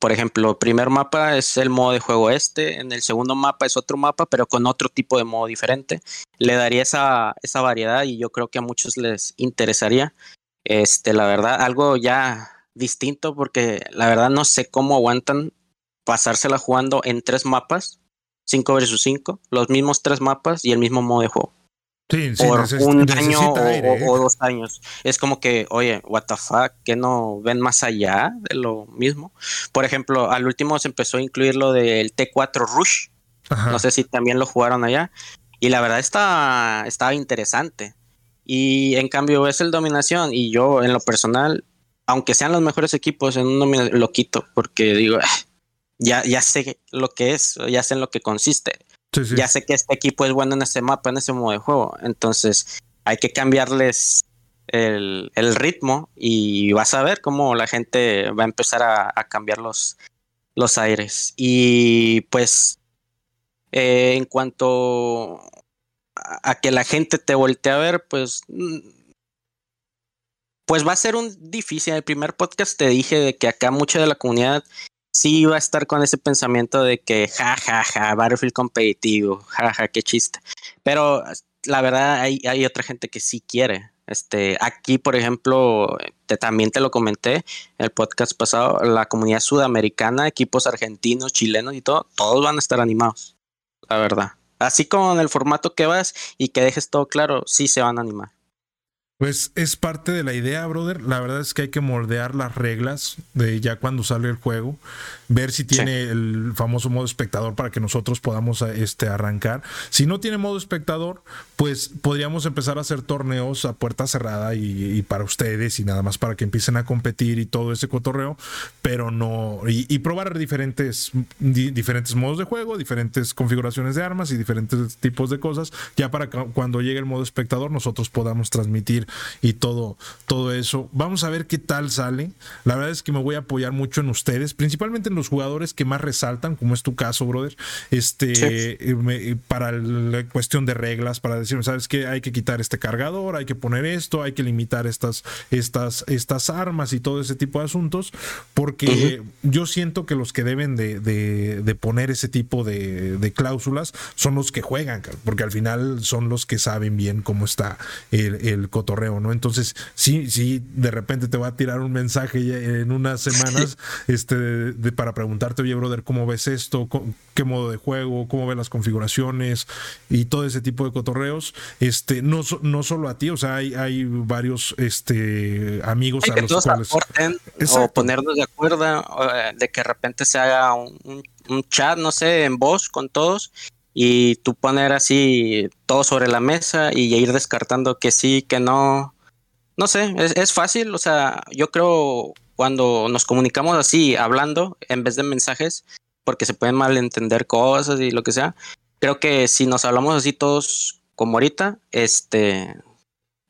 por ejemplo, primer mapa es el modo de juego este, en el segundo mapa es otro mapa, pero con otro tipo de modo diferente. Le daría esa, esa variedad y yo creo que a muchos les interesaría. Este, la verdad, algo ya distinto, porque la verdad no sé cómo aguantan pasársela jugando en tres mapas 5 versus 5, los mismos tres mapas y el mismo modo de juego. Sí, sí, por un año ¿eh? o, dos años. Es como que, oye, what the fuck, que no ven más allá de lo mismo. Por ejemplo, al último se empezó a incluir lo del T4 Rush. No sé si también lo jugaron allá. Y la verdad está, estaba interesante. Y en cambio es el dominación. Y yo, en lo personal, aunque sean los mejores equipos, en un lo quito. Porque digo, ah, ya, ya sé lo que es, ya sé en lo que consiste. Ya sé que este equipo es bueno en ese mapa, en ese modo de juego. Entonces, hay que cambiarles el, ritmo y vas a ver cómo la gente va a empezar a, cambiar los, los aires. Y pues eh, en cuanto a, que la gente te voltee a ver, pues pues va a ser un difícil. En el primer podcast te dije de que acá mucha de la comunidad sí iba a estar con ese pensamiento de que ja, ja, ja, Battlefield competitivo, ja, ja, qué chiste. Pero la verdad hay, hay otra gente que sí quiere. Este, aquí, por ejemplo, te, también te lo comenté en el podcast pasado, la comunidad sudamericana, equipos argentinos, chilenos y todo, todos van a estar animados, la verdad. Así como en el formato que vas y que dejes todo claro, sí se van a animar. Pues es parte de la idea, brother. La verdad es que hay que moldear las reglas de ya cuando sale el juego, ver si tiene el famoso modo espectador para que nosotros podamos este, arrancar. Si no tiene modo espectador, pues podríamos empezar a hacer torneos a puerta cerrada y, para ustedes y nada más para que empiecen a competir y todo ese cotorreo, pero no y, probar diferentes diferentes modos de juego, diferentes configuraciones de armas y diferentes tipos de cosas, ya para que cuando llegue el modo espectador nosotros podamos transmitir y todo, todo eso. Vamos a ver qué tal sale. La verdad es que me voy a apoyar mucho en ustedes, principalmente en los jugadores que más resaltan, como es tu caso, brother. Este, eh, para la cuestión de reglas, para decir, sabes que hay que quitar este cargador, hay que poner esto, hay que limitar estas, estas, estas armas y todo ese tipo de asuntos, porque yo siento que los que deben de, de, poner ese tipo de, de, cláusulas son los que juegan, porque al final son los que saben bien cómo está el, el cotorreo ¿no? Entonces, sí, sí, de repente te va a tirar un mensaje en unas semanas este, de, para preguntarte, oye, brother, ¿cómo ves esto? ¿Qué modo de juego? ¿Cómo ves las configuraciones? Y todo ese tipo de cotorreos. Este, no, no solo a ti, o sea, hay, hay varios este, amigos a los cuales... o ponernos de acuerdo eh, de que de repente se haga un, un chat, no sé, en voz con todos y tú poner así todo sobre la mesa y ir descartando que sí, que no. No sé, es, fácil, o sea, yo creo cuando nos comunicamos así, hablando, en vez de mensajes, porque se pueden malentender cosas y lo que sea, creo que si nos hablamos así todos como ahorita, este,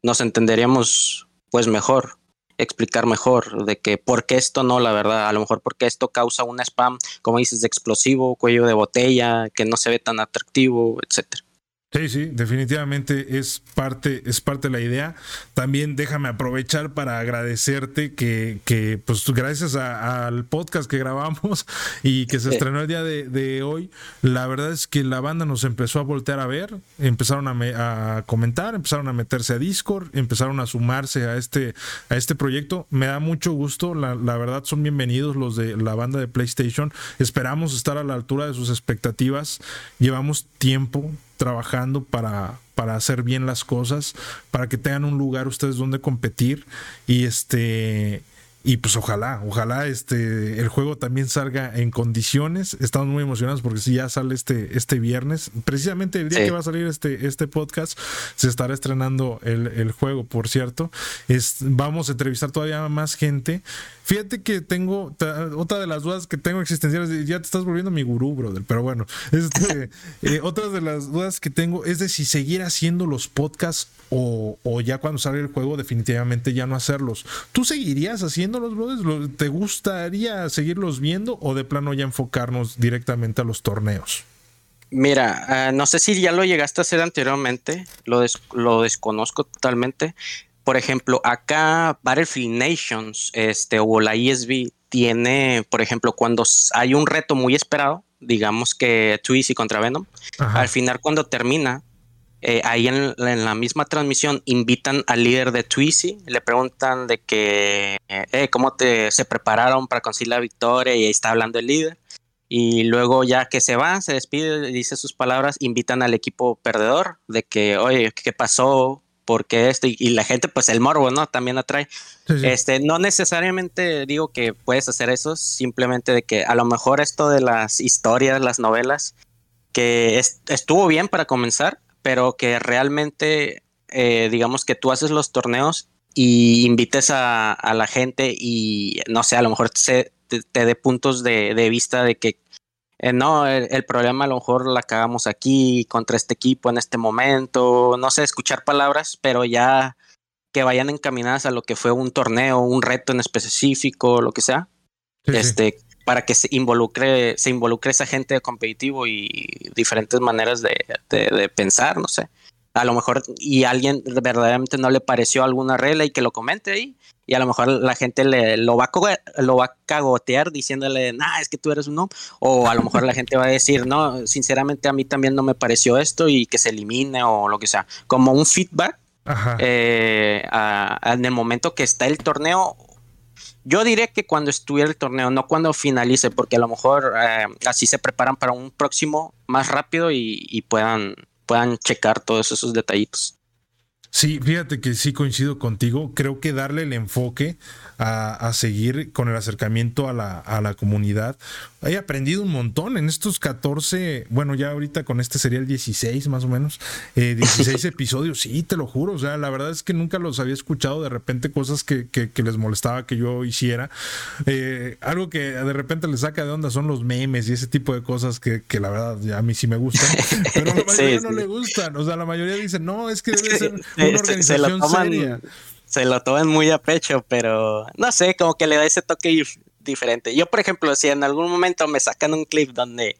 nos entenderíamos pues mejor explicar mejor de que por qué esto no, la verdad, a lo mejor porque esto causa un spam, como dices, de explosivo, cuello de botella, que no se ve tan atractivo, etcétera. Sí, sí, definitivamente es parte, es parte de la idea. También déjame aprovechar para agradecerte que, que pues gracias al podcast que grabamos [laughs] y que se estrenó el día de, hoy, la verdad es que la banda nos empezó a voltear a ver, empezaron a, a, comentar, empezaron a meterse a Discord, empezaron a sumarse a este, a este proyecto. Me da mucho gusto, la, la verdad son bienvenidos los de la banda de PlayStation. Esperamos estar a la altura de sus expectativas. Llevamos tiempo trabajando para, para hacer bien las cosas, para que tengan un lugar ustedes donde competir y este y pues ojalá, ojalá este el juego también salga en condiciones. Estamos muy emocionados porque si ya sale este, este viernes, precisamente el día que va a salir este, este podcast, se estará estrenando el, juego, por cierto. Es, vamos a entrevistar todavía más gente. Fíjate que tengo otra de las dudas que tengo existenciales, ya te estás volviendo mi gurú, brother, pero bueno, este, [laughs] eh, otra de las dudas que tengo es de si seguir haciendo los podcasts o, o ya cuando sale el juego definitivamente ya no hacerlos. ¿Tú seguirías haciéndolos, brother? ¿Te gustaría seguirlos viendo o de plano ya enfocarnos directamente a los torneos? Mira, ah, no sé si ya lo llegaste a hacer anteriormente, lo, lo desconozco totalmente, por ejemplo, acá Battlefield Nations este, o la ESB tiene, por ejemplo, cuando hay un reto muy esperado, digamos que Twizy contra Venom, al final cuando termina, eh, ahí en, la misma transmisión invitan al líder de Twizy, le preguntan de que, eh, cómo te, se prepararon para conseguir la victoria y ahí está hablando el líder. Y luego ya que se va, se despide, dice sus palabras, invitan al equipo perdedor de que, oye, ¿qué pasó? Porque esto y, la gente pues el morbo no también atrae. Este no necesariamente digo que puedes hacer eso simplemente de que a lo mejor esto de las historias las novelas que estuvo bien para comenzar pero que realmente eh, digamos que tú haces los torneos y invites a, la gente y no sé a lo mejor te, te dé puntos de, de vista de que eh, no, el, problema a lo mejor la cagamos aquí contra este equipo en este momento, no sé, escuchar palabras, pero ya que vayan encaminadas a lo que fue un torneo, un reto en específico, lo que sea. este, para que se involucre, se involucre esa gente competitivo y diferentes maneras de, de, pensar, no sé. A lo mejor, y a alguien verdaderamente no le pareció alguna regla y que lo comente ahí, y a lo mejor la gente le, lo, va a, lo va a cagotear diciéndole, nah, es que tú eres un no, o a lo mejor la gente va a decir, no, sinceramente a mí también no me pareció esto y que se elimine o lo que sea, como un feedback eh, en el momento que está el torneo. Yo diré que cuando estuviera el torneo, no cuando finalice, porque a lo mejor eh, así se preparan para un próximo más rápido y, y puedan, puedan checar todos esos detallitos. Sí, fíjate que sí coincido contigo. Creo que darle el enfoque a, seguir con el acercamiento a la, a la, comunidad. He aprendido un montón en estos 14, bueno, ya ahorita con este sería el 16 más o menos, 16 eh, [laughs] episodios, sí, te lo juro. O sea, la verdad es que nunca los había escuchado de repente cosas que, que, les molestaba que yo hiciera. Eh, algo que de repente les saca de onda son los memes y ese tipo de cosas que, que la verdad a mí sí me gustan, [laughs] pero a la mayoría no le gustan. O sea, la mayoría dicen, no, es que debe ser una organización seria se lo toman muy a pecho, pero no sé, como que le da ese toque diferente. Yo, por ejemplo, si en algún momento me sacan un clip donde,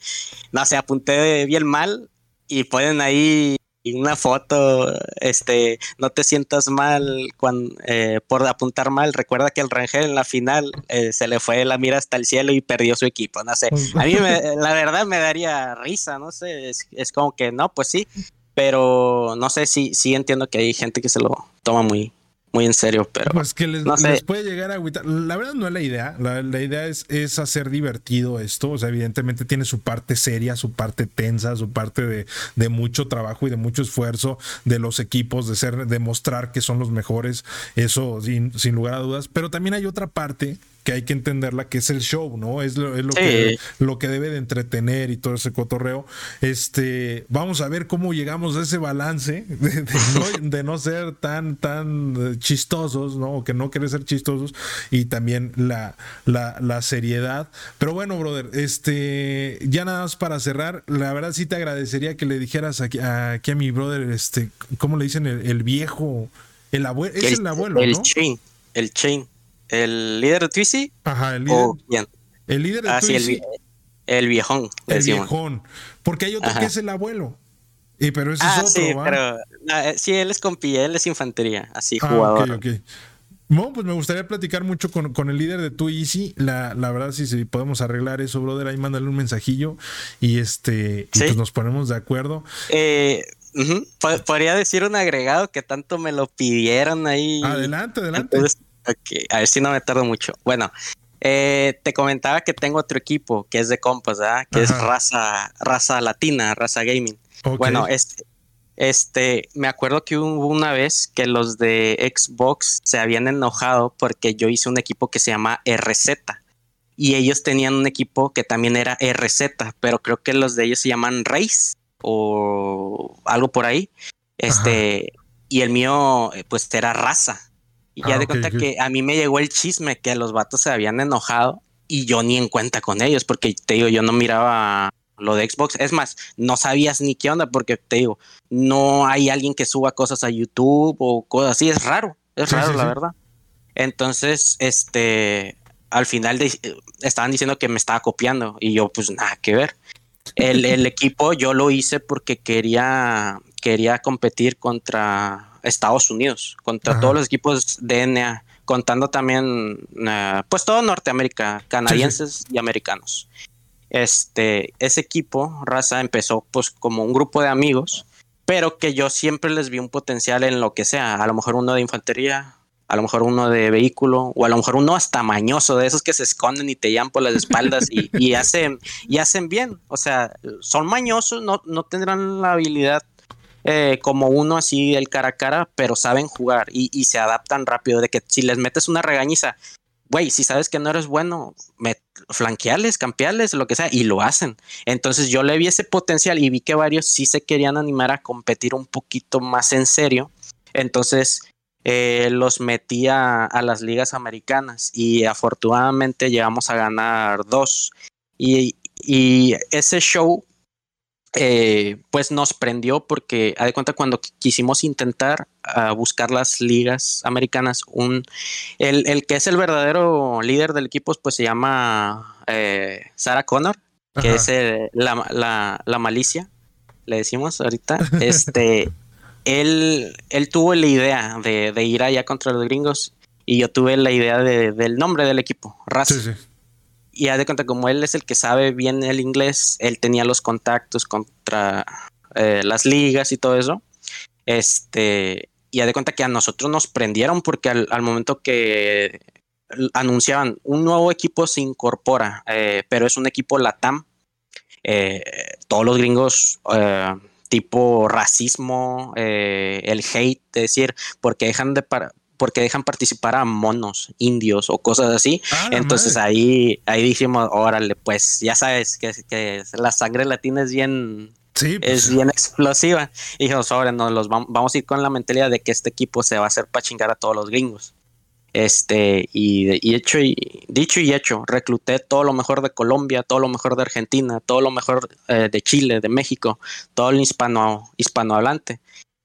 no sé, apunté bien mal y ponen ahí una foto, este, no te sientas mal cuando, eh, por apuntar mal. Recuerda que el Rangel en la final eh, se le fue la mira hasta el cielo y perdió su equipo. No sé, a mí [laughs] la verdad me daría risa, no sé, es, es, como que no, pues sí, pero no sé si sí entiendo que hay gente que se lo toma muy, muy en serio, pero. Pues que les, puede llegar a agüitar. La verdad no es la idea. La, idea es, es, hacer divertido esto. O sea, evidentemente tiene su parte seria, su parte tensa, su parte de, de, mucho trabajo y de mucho esfuerzo de los equipos, de ser, demostrar que son los mejores. Eso sin, sin lugar a dudas. Pero también hay otra parte que hay que entenderla, que es el show, ¿no? Es lo, es lo, que, lo que debe de entretener y todo ese cotorreo. Este, vamos a ver cómo llegamos a ese balance de, [laughs] no, ser tan, tan chistosos, ¿no? O que no querer ser chistosos y también la, la, seriedad. Pero bueno, brother, este, ya nada más para cerrar, la verdad sí te agradecería que le dijeras aquí, aquí a mi brother, este, ¿cómo le dicen? El, viejo, el abuelo, es el, abuelo, el Chain, el chain. ¿El líder de Twizy? Ajá, el líder. quién? El líder de ah, Sí, el, viejón. El viejón. Porque hay otro que es el abuelo. Y, pero ese ah, es otro, sí, pero eh, sí, él es compi, él es infantería, así ah, jugador. Ok, ok. Bueno, pues me gustaría platicar mucho con, con el líder de tu La, la verdad, si, si, podemos arreglar eso, brother, ahí mándale un mensajillo y este y pues nos ponemos de acuerdo. Eh, Podría decir un agregado que tanto me lo pidieron ahí. Adelante, adelante a ver si no me tardo mucho. Bueno, eh, te comentaba que tengo otro equipo que es de compas, ¿verdad? Que es raza, raza latina, raza gaming. Bueno, este, este, me acuerdo que hubo una vez que los de Xbox se habían enojado porque yo hice un equipo que se llama RZ y ellos tenían un equipo que también era RZ, pero creo que los de ellos se llaman Race o algo por ahí. Este, y el mío, eh, pues era raza. Y ya ah, de cuenta que a mí me llegó el chisme que los vatos se habían enojado y yo ni en cuenta con ellos, porque te digo, yo no miraba lo de Xbox. Es más, no sabías ni qué onda, porque te digo, no hay alguien que suba cosas a YouTube o cosas así. Es raro, es raro, la verdad. Entonces, este, al final estaban diciendo que me estaba copiando y yo, pues nada que ver. El, el [laughs] equipo yo lo hice porque quería, quería competir contra Estados Unidos, contra todos los equipos de contando también, eh, pues todo Norteamérica, canadienses y americanos. Este, ese equipo, Raza, empezó pues como un grupo de amigos, pero que yo siempre les vi un potencial en lo que sea, a lo mejor uno de infantería, a lo mejor uno de vehículo, o a lo mejor uno hasta mañoso, de esos que se esconden y te llaman por las espaldas [laughs] y, hacen, y hacen bien. O sea, son mañosos, no, no tendrán la habilidad eh, como uno así el cara a cara, pero saben jugar y, se adaptan rápido. De que si les metes una regañiza, güey, si sabes que no eres bueno, me, flanqueales, campeales, lo que sea, y lo hacen. Entonces yo le vi ese potencial y vi que varios sí se querían animar a competir un poquito más en serio. Entonces eh, los metí a, las ligas americanas y afortunadamente llegamos a ganar dos. y ese show eh, pues nos prendió porque, a de cuenta, cuando quisimos intentar uh, buscar las ligas americanas, un, el, el, que es el verdadero líder del equipo, pues se llama eh, Sarah Connor, que es la, la, la, malicia, le decimos ahorita. [laughs] Este, él, él tuvo la idea de, de, ir allá contra los gringos y yo tuve la idea de, del nombre del equipo, Raz. Y haz de cuenta, como él es el que sabe bien el inglés, él tenía los contactos contra eh, las ligas y todo eso. Este, y haz de cuenta que a nosotros nos prendieron porque al, momento que anunciaban un nuevo equipo se incorpora, eh, pero es un equipo LATAM. Eh, todos los gringos tipo racismo, el hate, es decir, porque dejan de, porque dejan participar a monos, indios o cosas así. Ah, Entonces ahí, ahí dijimos, órale, pues ya sabes que, que la sangre latina es bien, pues es bien explosiva. Y dijimos, ahora no, los vamos, vamos, a ir con la mentalidad de que este equipo se va a hacer para chingar a todos los gringos. Este, y, hecho y dicho y hecho, recluté todo lo mejor de Colombia, todo lo mejor de Argentina, todo lo mejor eh, de Chile, de México, todo el hispano, hispanohablante.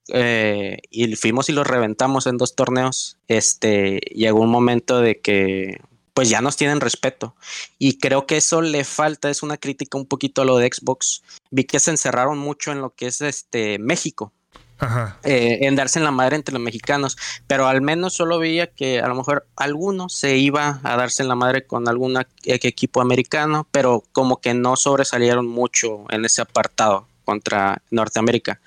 Eh, y fuimos y los reventamos en dos torneos, este, llegó un momento de que pues ya nos tienen respeto. Y creo que eso le falta, es una crítica un poquito a lo de Xbox. Vi que se encerraron mucho en lo que es este México. Eh, en darse en la madre entre los mexicanos, pero al menos solo veía que a lo mejor alguno se iba a darse en la madre con algún equipo americano, pero como que no sobresalieron mucho en ese apartado contra Norteamérica.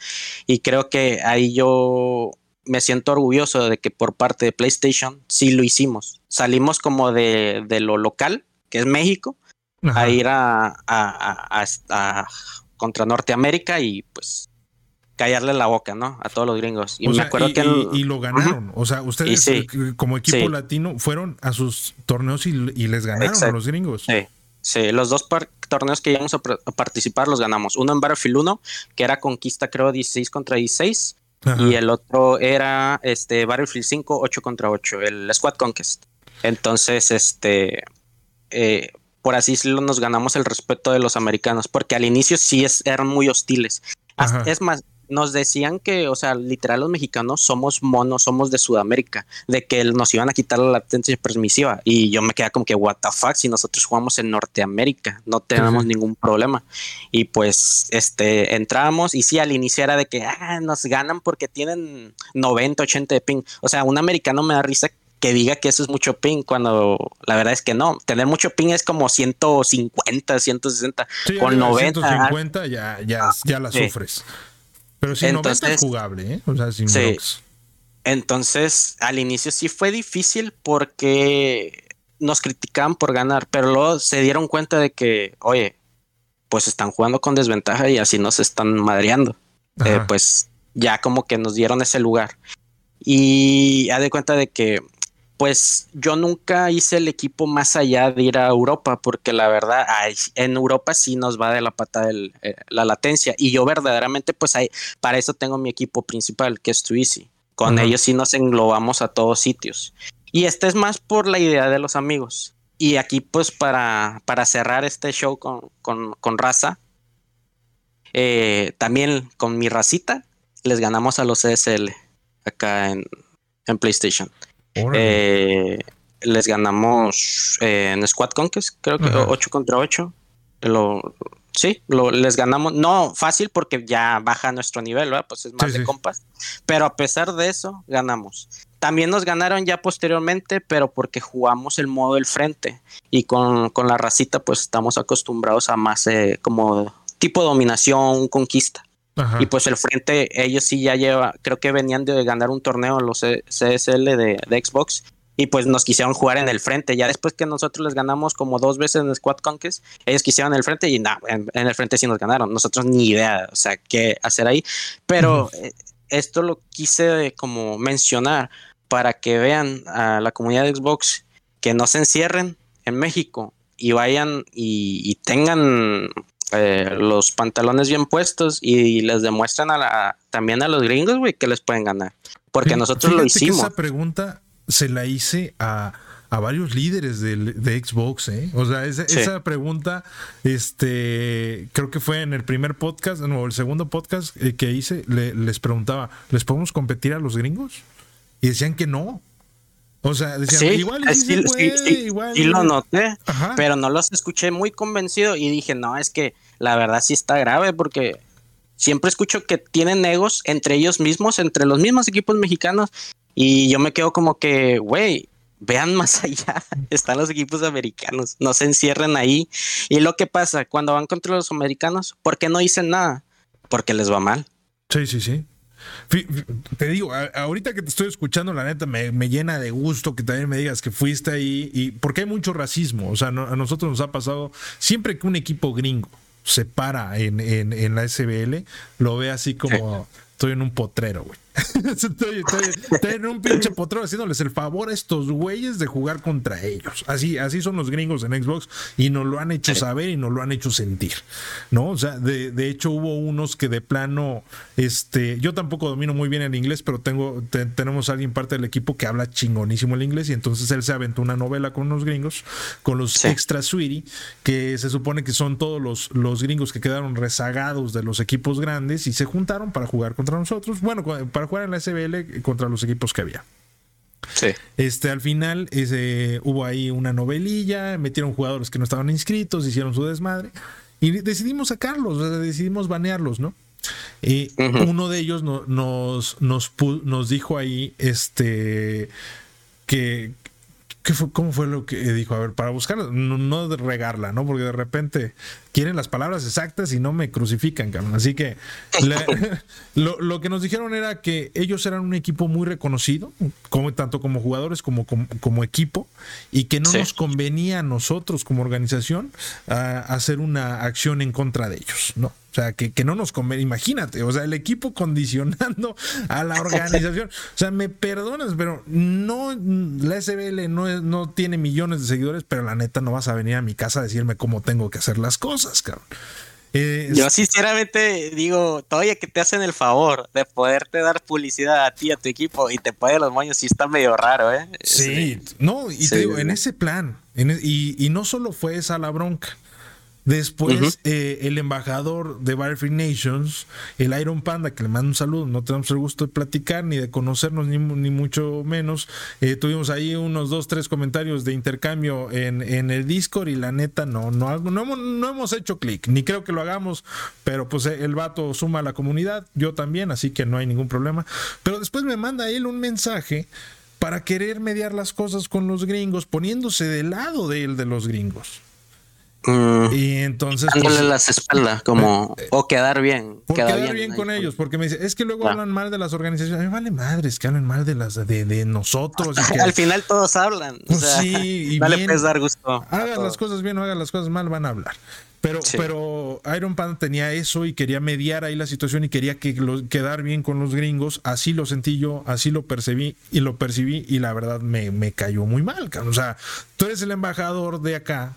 Y creo que ahí yo me siento orgulloso de que por parte de PlayStation sí lo hicimos. Salimos como de, lo local, que es México, a ir a, a, contra Norteamérica y pues callarle la boca, ¿no? A todos los gringos. Y me acuerdo que... Y, lo ganaron. O sea, ustedes como equipo latino fueron a sus torneos y, les ganaron a los gringos. Sí. Sí, los dos torneos que íbamos a, participar los ganamos. Uno en Battlefield 1, que era conquista creo 16 contra 16. Y el otro era este Battlefield 5, 8 contra 8, el Squad Conquest. Entonces, este, eh, por así decirlo, nos ganamos el respeto de los americanos, porque al inicio sí es, eran muy hostiles. es más, nos decían que, o sea, literal los mexicanos somos monos, somos de Sudamérica, de que nos iban a quitar la latencia permisiva. Y yo me quedé como que, what the fuck, si nosotros jugamos en Norteamérica, no tenemos ningún problema. Y pues, este, entramos y sí, al inicio era de que, ah, nos ganan porque tienen 90, 80 de ping. O sea, un americano me da risa que diga que eso es mucho ping cuando la verdad es que no. Tener mucho ping es como 150, 160. con 90. 150 ya, ya, ya la sufres. Pero si entonces, 90 es jugable, ¿eh? O sea, sin sí. Entonces, al inicio sí fue difícil porque nos criticaban por ganar, pero luego se dieron cuenta de que, oye, pues están jugando con desventaja y así nos están madreando. Eh, pues ya como que nos dieron ese lugar. Y ha de cuenta de que pues yo nunca hice el equipo más allá de ir a Europa, porque la verdad, en Europa sí nos va de la pata eh, la latencia. Y yo verdaderamente, pues hay, para eso tengo mi equipo principal, que es Twizy. Con ellos sí nos englobamos a todos sitios. Y este es más por la idea de los amigos. Y aquí, pues, para, para cerrar este show con, con, raza, eh, también con mi racita, les ganamos a los CSL acá en, en PlayStation. Eh, les ganamos eh, en Squad Conquest, creo que 8 contra 8. Lo, sí, lo, les ganamos. No fácil porque ya baja nuestro nivel, Pues es más de compas. Pero a pesar de eso, ganamos. También nos ganaron ya posteriormente, pero porque jugamos el modo del frente. Y con, la racita, pues estamos acostumbrados a más eh, como tipo dominación, conquista. Y pues el frente, ellos sí ya lleva, creo que venían de ganar un torneo, los CSL de, Xbox, y pues nos quisieron jugar en el frente. Ya después que nosotros les ganamos como dos veces en Squad Conquest, ellos quisieron el frente y nada, en, el frente sí nos ganaron. Nosotros ni idea, o sea, qué hacer ahí. Pero eh, esto lo quise como mencionar para que vean a la comunidad de Xbox que no se encierren en México y vayan y tengan eh, los pantalones bien puestos y les demuestran a la, también a los gringos, güey, que les pueden ganar. Porque nosotros lo hicimos. esa pregunta se la hice a, a varios líderes de, de Xbox, ¿eh? O sea, esa, pregunta, este, creo que fue en el primer podcast, no, el segundo podcast eh, que hice, les preguntaba, ¿les podemos competir a los gringos? Y decían que no. O sea, decían, igual sí, sí, lo noté, pero no los escuché muy convencido y dije, no, es que la verdad sí está grave porque siempre escucho que tienen egos entre ellos mismos, entre los mismos equipos mexicanos y yo me quedo como que, güey, vean más [laughs] allá, están los equipos americanos, no se encierren ahí. Y lo que pasa, cuando van contra los americanos, ¿por qué no dicen nada? Porque les va mal. Sí, sí, sí. Te digo, ahorita que te estoy escuchando, la neta me, llena de gusto que también me digas que fuiste ahí, y porque hay mucho racismo. O sea, a nosotros nos ha pasado siempre que un equipo gringo se para en, en, la SBL, lo ve así como estoy en un potrero, güey. [laughs] estoy, en un pinche potrero haciéndoles el favor a estos güeyes de jugar contra ellos. Así, así son los gringos en Xbox y nos lo han hecho saber y nos lo han hecho sentir. ¿No? O sea, de, hecho hubo unos que de plano, este, yo tampoco domino muy bien el inglés, pero tengo, tenemos a alguien parte del equipo que habla chingonísimo el inglés y entonces él se aventó una novela con unos gringos, con los extra sweetie, que se supone que son todos los, los gringos que quedaron rezagados de los equipos grandes y se juntaron para jugar contra nosotros. Bueno, para jugar en la SBL contra los equipos que había. Sí. Este, al final ese, hubo ahí una novelilla, metieron jugadores que no estaban inscritos, hicieron su desmadre y decidimos sacarlos, decidimos banearlos, ¿no? Y uno de ellos nos, nos, nos dijo ahí este, que, ¿Cómo fue lo que dijo? A ver, para buscar, no, no, regarla, ¿no? Porque de repente quieren las palabras exactas y no me crucifican, cabrón. Así que [laughs] lo, que nos dijeron era que ellos eran un equipo muy reconocido, como, tanto como jugadores como como, equipo, y que no nos convenía a nosotros como organización hacer una acción en contra de ellos, ¿no? Sea, que, que no nos conviene, imagínate, o sea, el equipo [laughs] condicionando a la [laughs] organización. O sea, me perdonas, pero no, la SBL no, no tiene millones de seguidores, pero la neta no vas a venir a mi casa a decirme cómo tengo que hacer las cosas, cabrón. Yo sinceramente digo, todavía que te hacen el favor de poderte dar publicidad a ti, a tu equipo y te puede los moños, sí está medio raro, ¿eh? Sí, no, y te digo, en ese plan, e, y, y no solo fue esa la bronca, Después, eh, el embajador de Battlefield Nations, el Iron Panda, que le mando un saludo, no tenemos el gusto de platicar ni de conocernos, ni, mucho menos. Eh, tuvimos ahí unos dos, tres comentarios de intercambio en, el Discord y la neta no, no, no, hemos, no hemos hecho clic, ni creo que lo hagamos, pero pues eh, el vato suma a la comunidad, yo también, así que no hay ningún problema. Pero después me manda él un mensaje para querer mediar las cosas con los gringos, poniéndose del lado de él de los gringos. Mm. y entonces. Dándole pues, las espaldas, como. Eh, o quedar bien. quedar bien, con ellos, porque me dice, es que luego hablan mal de las organizaciones. Me vale madres que hablen mal de las de, de nosotros. [laughs] Al final todos hablan. Pues sí, [laughs] y dale puedes dar gusto. Hagan las cosas bien o hagan las cosas mal, van a hablar. Pero, pero Iron Panda tenía eso y quería mediar ahí la situación y quería que quedar bien con los gringos. Así lo sentí yo, así lo percibí y lo percibí y la verdad me, me cayó muy mal. O sea, tú eres el embajador de acá,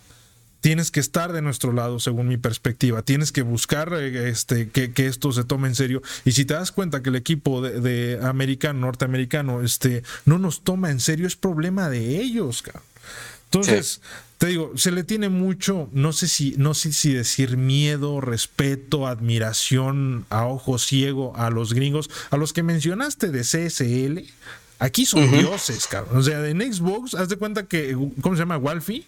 tienes que estar de nuestro lado, según mi perspectiva. Tienes que buscar eh, este, que, esto se tome en serio. Y si te das cuenta que el equipo de, americano, norteamericano, este, no nos toma en serio, es problema de ellos, cabrón. Entonces, te digo, se le tiene mucho, no sé si, no sé si decir miedo, respeto, admiración a ojo ciego a los gringos, a los que mencionaste de CSL. Aquí son dioses, cabrón. O sea, en Xbox, haz de cuenta que, ¿cómo se llama? Walfie.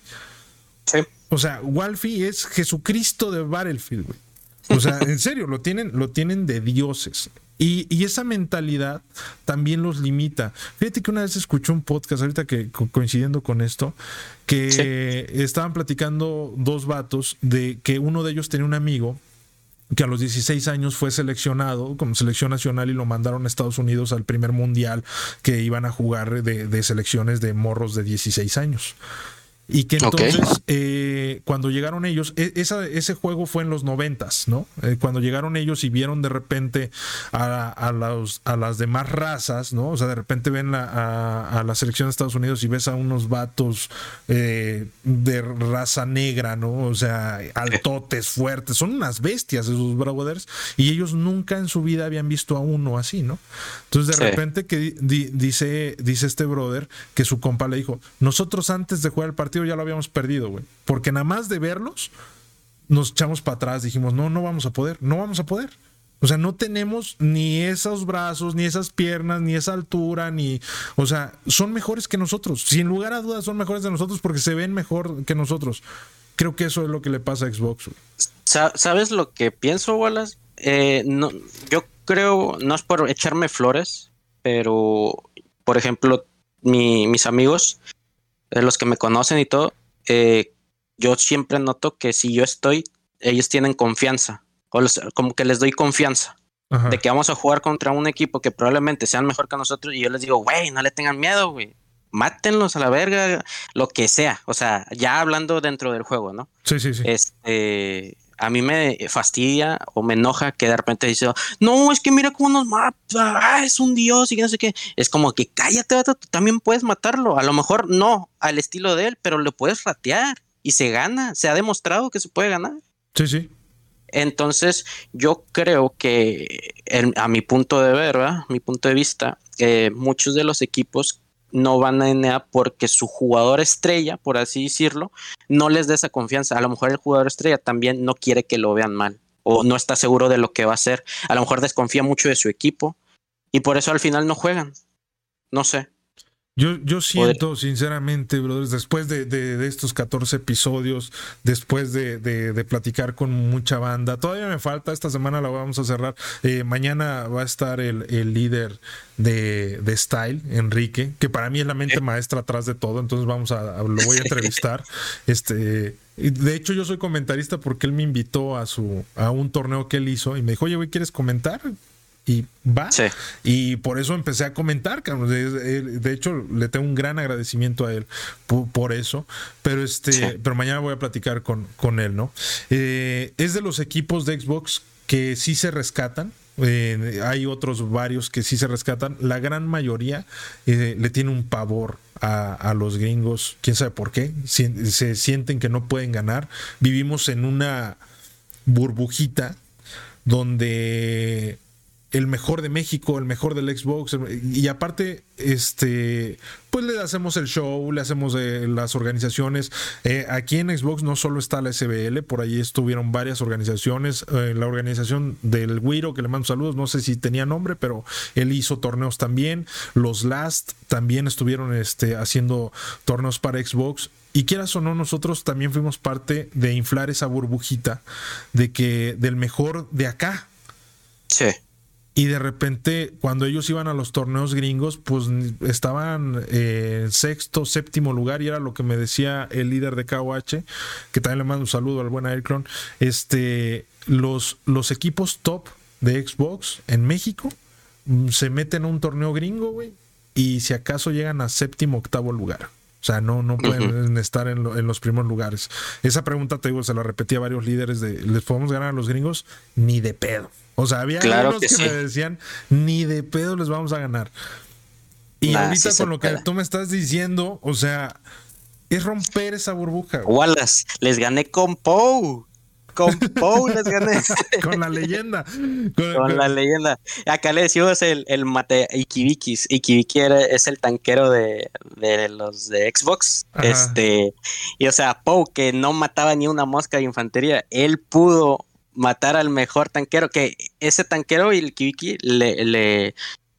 Sí. O sea, Walfie es Jesucristo de Battlefield, güey. O sea, en serio, lo tienen, lo tienen de dioses. Y, esa mentalidad también los limita. Fíjate que una vez escuché un podcast, ahorita que coincidiendo con esto, que estaban platicando dos vatos de que uno de ellos tenía un amigo que a los 16 años fue seleccionado como selección nacional y lo mandaron a Estados Unidos al primer mundial que iban a jugar de, de selecciones de morros de 16 años. Y que entonces, eh, cuando llegaron ellos, e, ese juego fue en los noventas, ¿no? Eh, cuando llegaron ellos y vieron de repente a, los, a las demás razas, ¿no? O sea, de repente ven a, la selección de Estados Unidos y ves a unos vatos eh, de raza negra, ¿no? O sea, altotes, fuertes, son unas bestias esos brothers, y ellos nunca en su vida habían visto a uno así, ¿no? Entonces, de repente que dice, dice este brother que su compa le dijo, nosotros antes de jugar el partido, ya lo habíamos perdido, güey. Porque nada más de verlos, nos echamos para atrás, dijimos, no, no vamos a poder, no vamos a poder. O sea, no tenemos ni esos brazos, ni esas piernas, ni esa altura, ni... O sea, son mejores que nosotros. Sin lugar a dudas son mejores de nosotros porque se ven mejor que nosotros. Creo que eso es lo que le pasa a Xbox. ¿Sabes lo que pienso, Wallace? Eh, yo creo, no es por echarme flores, pero, por ejemplo, mis amigos los que me conocen y todo, eh, yo siempre noto que si yo estoy, ellos tienen confianza, o como que les doy confianza. De que vamos a jugar contra un equipo que probablemente sean mejor que nosotros y yo les digo, güey, no le tengan miedo, güey. Mátenlos a la verga, lo que sea. O sea, ya hablando dentro del juego, ¿no? Sí, sí, sí. Este, a mí me fastidia o me enoja que de repente dice, no, es que mira cómo nos mata, ah, es un dios y no sé qué. Es como que cállate, tú también puedes matarlo. A lo mejor no al estilo de él, pero le puedes ratear y se gana. Se ha demostrado que se puede ganar. Sí, sí. Entonces, yo creo que a mi punto de ver, mi punto de vista, eh, muchos de los equipos no van a NA porque su jugador estrella, por así decirlo, no les da esa confianza. A lo mejor el jugador estrella también no quiere que lo vean mal o no está seguro de lo que va a hacer. A lo mejor desconfía mucho de su equipo y por eso al final no juegan. No sé. Yo, yo siento, sinceramente, brothers, después de, de, estos 14 episodios, después de, de, platicar con mucha banda, todavía me falta, esta semana la vamos a cerrar. Eh, mañana va a estar el, el líder de, Style, Enrique, que para mí es la mente maestra atrás de todo, entonces vamos a, lo voy a entrevistar. [laughs] este, de hecho, yo soy comentarista porque él me invitó a su, a un torneo que él hizo y me dijo, oye, ¿quieres comentar? Y va. Y por eso empecé a comentar, De, hecho, le tengo un gran agradecimiento a él por, eso. Pero este, pero mañana voy a platicar con, con él, ¿no? Eh, es de los equipos de Xbox que sí se rescatan. Eh, hay otros varios que sí se rescatan. La gran mayoría eh, le tiene un pavor a, a, los gringos. Quién sabe por qué. se sienten que no pueden ganar. Vivimos en una burbujita donde el mejor de México, el mejor del Xbox. Y aparte, este, pues le hacemos el show, le hacemos eh, las organizaciones. Eh, aquí en Xbox no solo está la SBL, por ahí estuvieron varias organizaciones. Eh, la organización del Wiro, que le mando saludos, no sé si tenía nombre, pero él hizo torneos también. Los Last también estuvieron este, haciendo torneos para Xbox. Y quieras o no, nosotros también fuimos parte de inflar esa burbujita de que del mejor de acá. Sí. Y de repente, cuando ellos iban a los torneos gringos, pues estaban en sexto, séptimo lugar, y era lo que me decía el líder de KOH, que también le mando un saludo al buen Aircron. Este, los, los equipos top de Xbox en México mm, se meten a un torneo gringo, güey, y si acaso llegan a séptimo, octavo lugar. O sea, no, no pueden estar en, en, los primeros lugares. Esa pregunta, te digo, se la repetí a varios líderes de, ¿les podemos ganar a los gringos? Ni de pedo. O sea, había claro que, me decían, ni de pedo les vamos a ganar. Y ahorita con lo que tú me estás diciendo, o sea, es romper esa burbuja. Wallace, les gané con Pou. Con Pou les gané. [laughs] con la leyenda. Con, la leyenda. Acá le decimos el, el mate Ikibikis. Ikibiki es el tanquero de, los de Xbox. Este, y o sea, Pou, que no mataba ni una mosca de infantería, él pudo matar al mejor tanquero, que ese tanquero y el Ikibiki le, le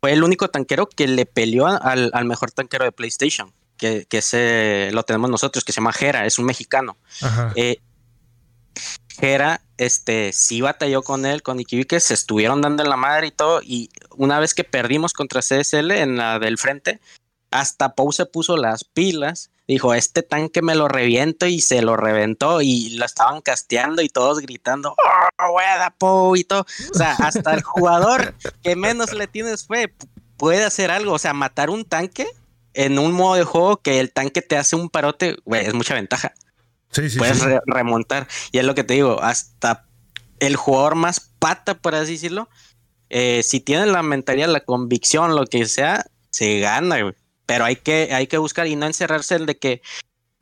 fue el único tanquero que le peleó al, mejor tanquero de PlayStation. Que, que ese lo tenemos nosotros, que se llama Jera, es un mexicano. Eh, Jera, este, sí batalló con él, con Ikibike, se estuvieron dando en la madre y todo, y una vez que perdimos contra CSL en la del frente, hasta Pou se puso las pilas, dijo, este tanque me lo reviento y se lo reventó y lo estaban casteando y todos gritando, oh, weda Pou y todo, o sea, hasta el jugador que menos le tienes fe puede hacer algo, o sea, matar un tanque en un modo de juego que el tanque te hace un parote, güey, es mucha ventaja. Sí, sí, Puedes remontar. Y es lo que te digo, hasta el jugador más pata, por así decirlo, eh, si tiene la mentalidad, la convicción, lo que sea, se gana, güey. Pero hay que, hay que buscar y no encerrarse el de que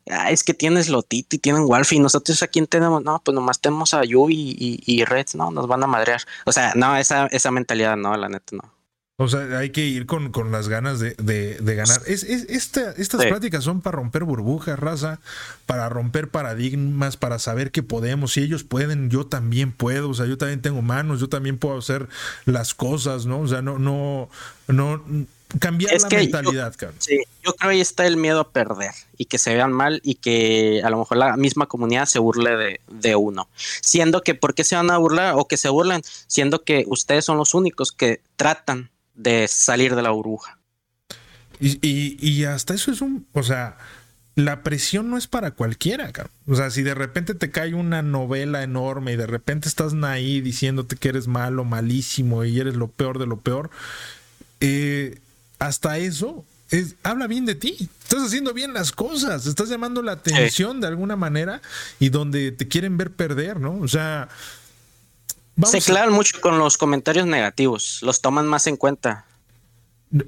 ah, es que tienes Lotito y tienen Walfi y nosotros aquí tenemos, no, pues nomás tenemos a Yubi y, y, Reds, no, nos van a madrear. O sea, no, esa, esa mentalidad, no, la neta, no. O sea, hay que ir con, con las ganas de, de, de ganar. Es, es estas pláticas son para romper burbujas, raza, para romper paradigmas, para saber que podemos. Si ellos pueden, yo también puedo. O sea, yo también tengo manos, yo también puedo hacer las cosas, ¿no? O sea, no, no, no, cambiar la mentalidad, yo, Sí, yo creo que ahí está el miedo a perder y que se vean mal y que a lo mejor la misma comunidad se burle de, de, uno. Siendo que, ¿por qué se van a burlar o que se burlan? Siendo que ustedes son los únicos que tratan de salir de la burbuja. Y, hasta eso es un, o sea, la presión no es para cualquiera, O sea, si de repente te cae una novela enorme y de repente estás ahí diciéndote que eres malo, malísimo y eres lo peor de lo peor, eh, hasta eso es, habla bien de ti. Estás haciendo bien las cosas, estás llamando la atención de alguna manera y donde te quieren ver perder, ¿no? O sea, se clavan mucho con los comentarios negativos, los toman más en cuenta.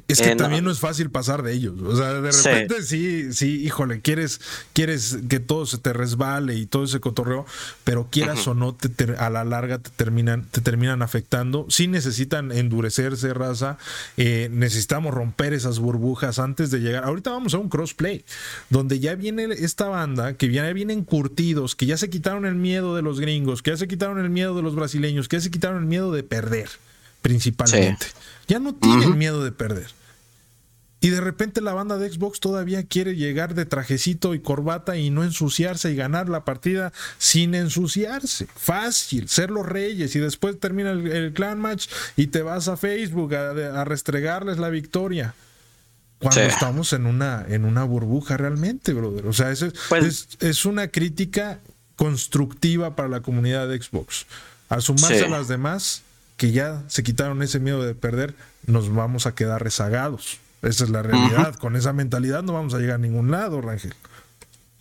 Es que eh, también no. es fácil pasar de ellos. O sea, de repente sí, sí, híjole, quieres, quieres que todo se te resbale y todo ese cotorreo, pero quieras o no, te, a la larga te terminan, te terminan afectando. Sí necesitan endurecerse, raza. Eh, necesitamos romper esas burbujas antes de llegar. Ahorita vamos a un crossplay, donde ya viene esta banda, que ya vienen curtidos, que ya se quitaron el miedo de los gringos, que ya se quitaron el miedo de los brasileños, que ya se quitaron el miedo de perder principalmente. Ya no tienen miedo de perder. Y de repente la banda de Xbox todavía quiere llegar de trajecito y corbata y no ensuciarse y ganar la partida sin ensuciarse. Fácil, ser los reyes y después termina el, clan match y te vas a Facebook a, restregarles la victoria. Cuando estamos en una, en una burbuja realmente, brother. O sea, pues es, es, una crítica constructiva para la comunidad de Xbox. A sumarse a las demás, que ya se quitaron ese miedo de perder, nos vamos a quedar rezagados. Esa es la realidad. Con esa mentalidad no vamos a llegar a ningún lado, Rangel.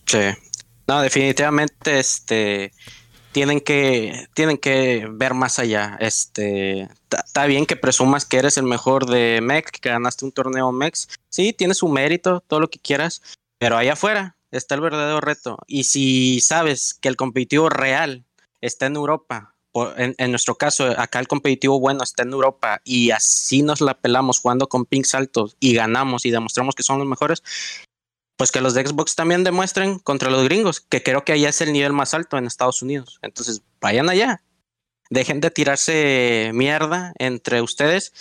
Sí. No, definitivamente, este tienen que tienen que ver más allá. Este está bien que presumas que eres el mejor de Mex, que ganaste un torneo Mex. Sí, tiene su mérito, todo lo que quieras, pero allá afuera está el verdadero reto. Y si sabes que el competitivo real está en Europa en, nuestro caso, acá el competitivo bueno está en Europa y así nos la pelamos jugando con pings altos y ganamos y demostramos que son los mejores, pues que los de Xbox también demuestren contra los gringos, que creo que allá es el nivel más alto en Estados Unidos. Entonces, vayan allá. Dejen de tirarse mierda entre ustedes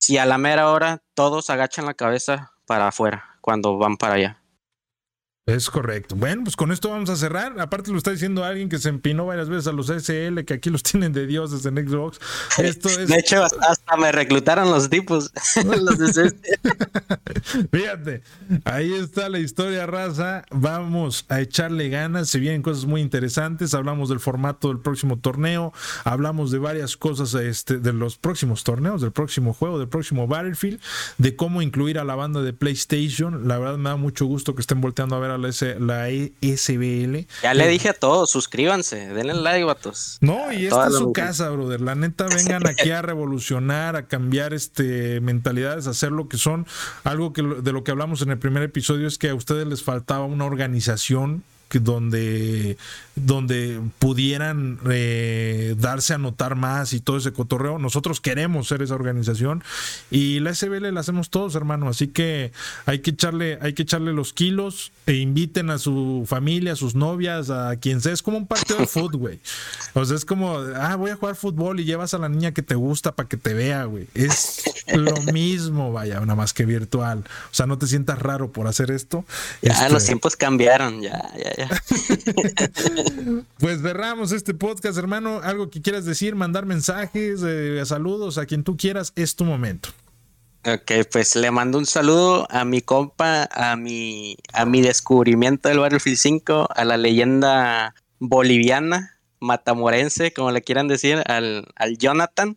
si a la mera hora todos agachan la cabeza para afuera cuando van para allá. Es correcto. Bueno, pues con esto vamos a cerrar. Aparte lo está diciendo alguien que se empinó varias veces a los SL, que aquí los tienen de dioses en Xbox. Esto [laughs] es... De hecho, hasta me reclutaron los tipos. [laughs] los [laughs] Fíjate, ahí está la historia raza. Vamos a echarle ganas. Se vienen cosas muy interesantes. Hablamos del formato del próximo torneo. Hablamos de varias cosas este, de los próximos torneos, del próximo juego, del próximo Battlefield, de cómo incluir a la banda de PlayStation. La verdad me da mucho gusto que estén volteando a ver la, la SBL. Ya le dije a todos, suscríbanse, denle like, vatos. No, y esta es su casa, brother. La neta, vengan aquí a revolucionar, a cambiar este mentalidades, a hacer lo que son. Algo que de lo que hablamos en el primer episodio es que a ustedes les faltaba una organización donde, donde pudieran eh, darse a notar más y todo ese cotorreo. Nosotros queremos ser esa organización y la SBL la hacemos todos, hermano. Así que hay que echarle, hay que echarle los kilos e inviten a su familia, a sus novias, a quien sea. Es como un partido de fútbol, güey. O sea, es como, ah, voy a jugar fútbol y llevas a la niña que te gusta para que te vea, güey. Es lo mismo, vaya, nada más que virtual. O sea, no te sientas raro por hacer esto. Ya, los este, tiempos cambiaron, ya, ya, ya. [laughs] pues cerramos este podcast, hermano. Algo que quieras decir, mandar mensajes, eh, saludos a quien tú quieras, es tu momento. Ok, pues le mando un saludo a mi compa, a mi, a mi descubrimiento del Battlefield 5, a la leyenda boliviana, matamorense, como le quieran decir, al, al Jonathan.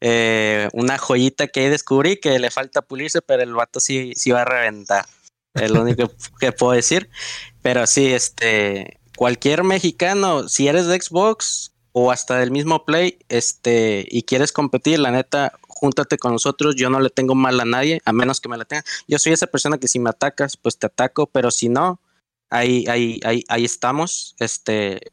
eh, una joyita que descubrí que le falta pulirse, pero el vato sí, sí va a reventar. Es lo único que puedo decir. Pero sí, este, cualquier mexicano, si eres de Xbox o hasta del mismo Play, este, y quieres competir, la neta, júntate con nosotros, yo no le tengo mal a nadie, a menos que me la tenga. Yo soy esa persona que si me atacas, pues te ataco, pero si no, ahí, ahí, ahí, ahí estamos. Este,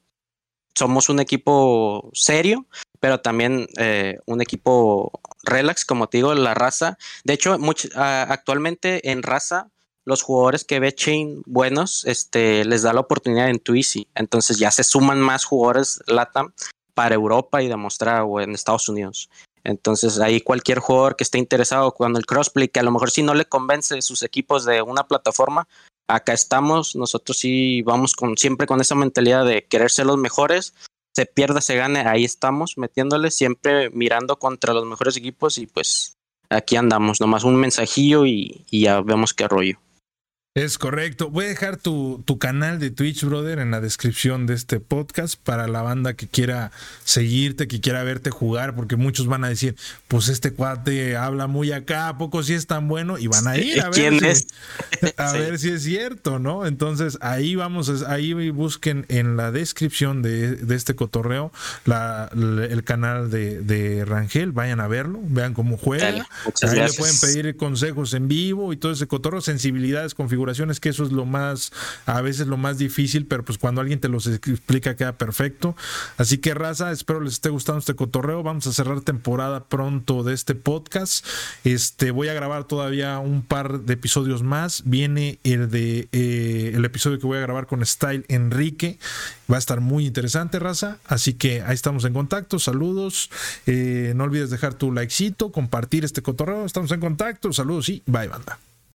somos un equipo serio, pero también eh, un equipo relax, como te digo, la raza. De hecho, actualmente en raza, los jugadores que ve Chain buenos, este, les da la oportunidad en Twizy. Entonces ya se suman más jugadores LATAM para Europa y demostrar en Estados Unidos. Entonces ahí cualquier jugador que esté interesado con el crossplay, que a lo mejor si no le convence sus equipos de una plataforma, acá estamos, nosotros sí vamos con siempre con esa mentalidad de querer ser los mejores, se pierda, se gane, ahí estamos metiéndole, siempre mirando contra los mejores equipos y pues aquí andamos, nomás un mensajillo y ya vemos qué rollo. Es correcto. Voy a dejar tu, tu, canal de Twitch, brother, en la descripción de este podcast para la banda que quiera seguirte, que quiera verte jugar, porque muchos van a decir, pues este cuate habla muy acá, ¿a poco sí es tan bueno? Y van a ir a ver, ¿Quién si, es? [laughs] a ver si es cierto, ¿no? Entonces ahí vamos, ahí busquen en la descripción de, de este cotorreo la, el canal de, de, Rangel, vayan a verlo, vean cómo juega. ahí le pueden pedir consejos en vivo y todo ese cotorreo, sensibilidades, configuraciones que eso es lo más, a veces lo más difícil, pero pues cuando alguien te los explica queda perfecto. Así que raza, espero les esté gustando este cotorreo. Vamos a cerrar temporada pronto de este podcast. Este, voy a grabar todavía un par de episodios más. Viene el de eh, el episodio que voy a grabar con Style Enrique. Va a estar muy interesante, raza. Así que ahí estamos en contacto. Saludos. Eh, no olvides dejar tu likecito, compartir este cotorreo. Estamos en contacto. Saludos y bye, banda.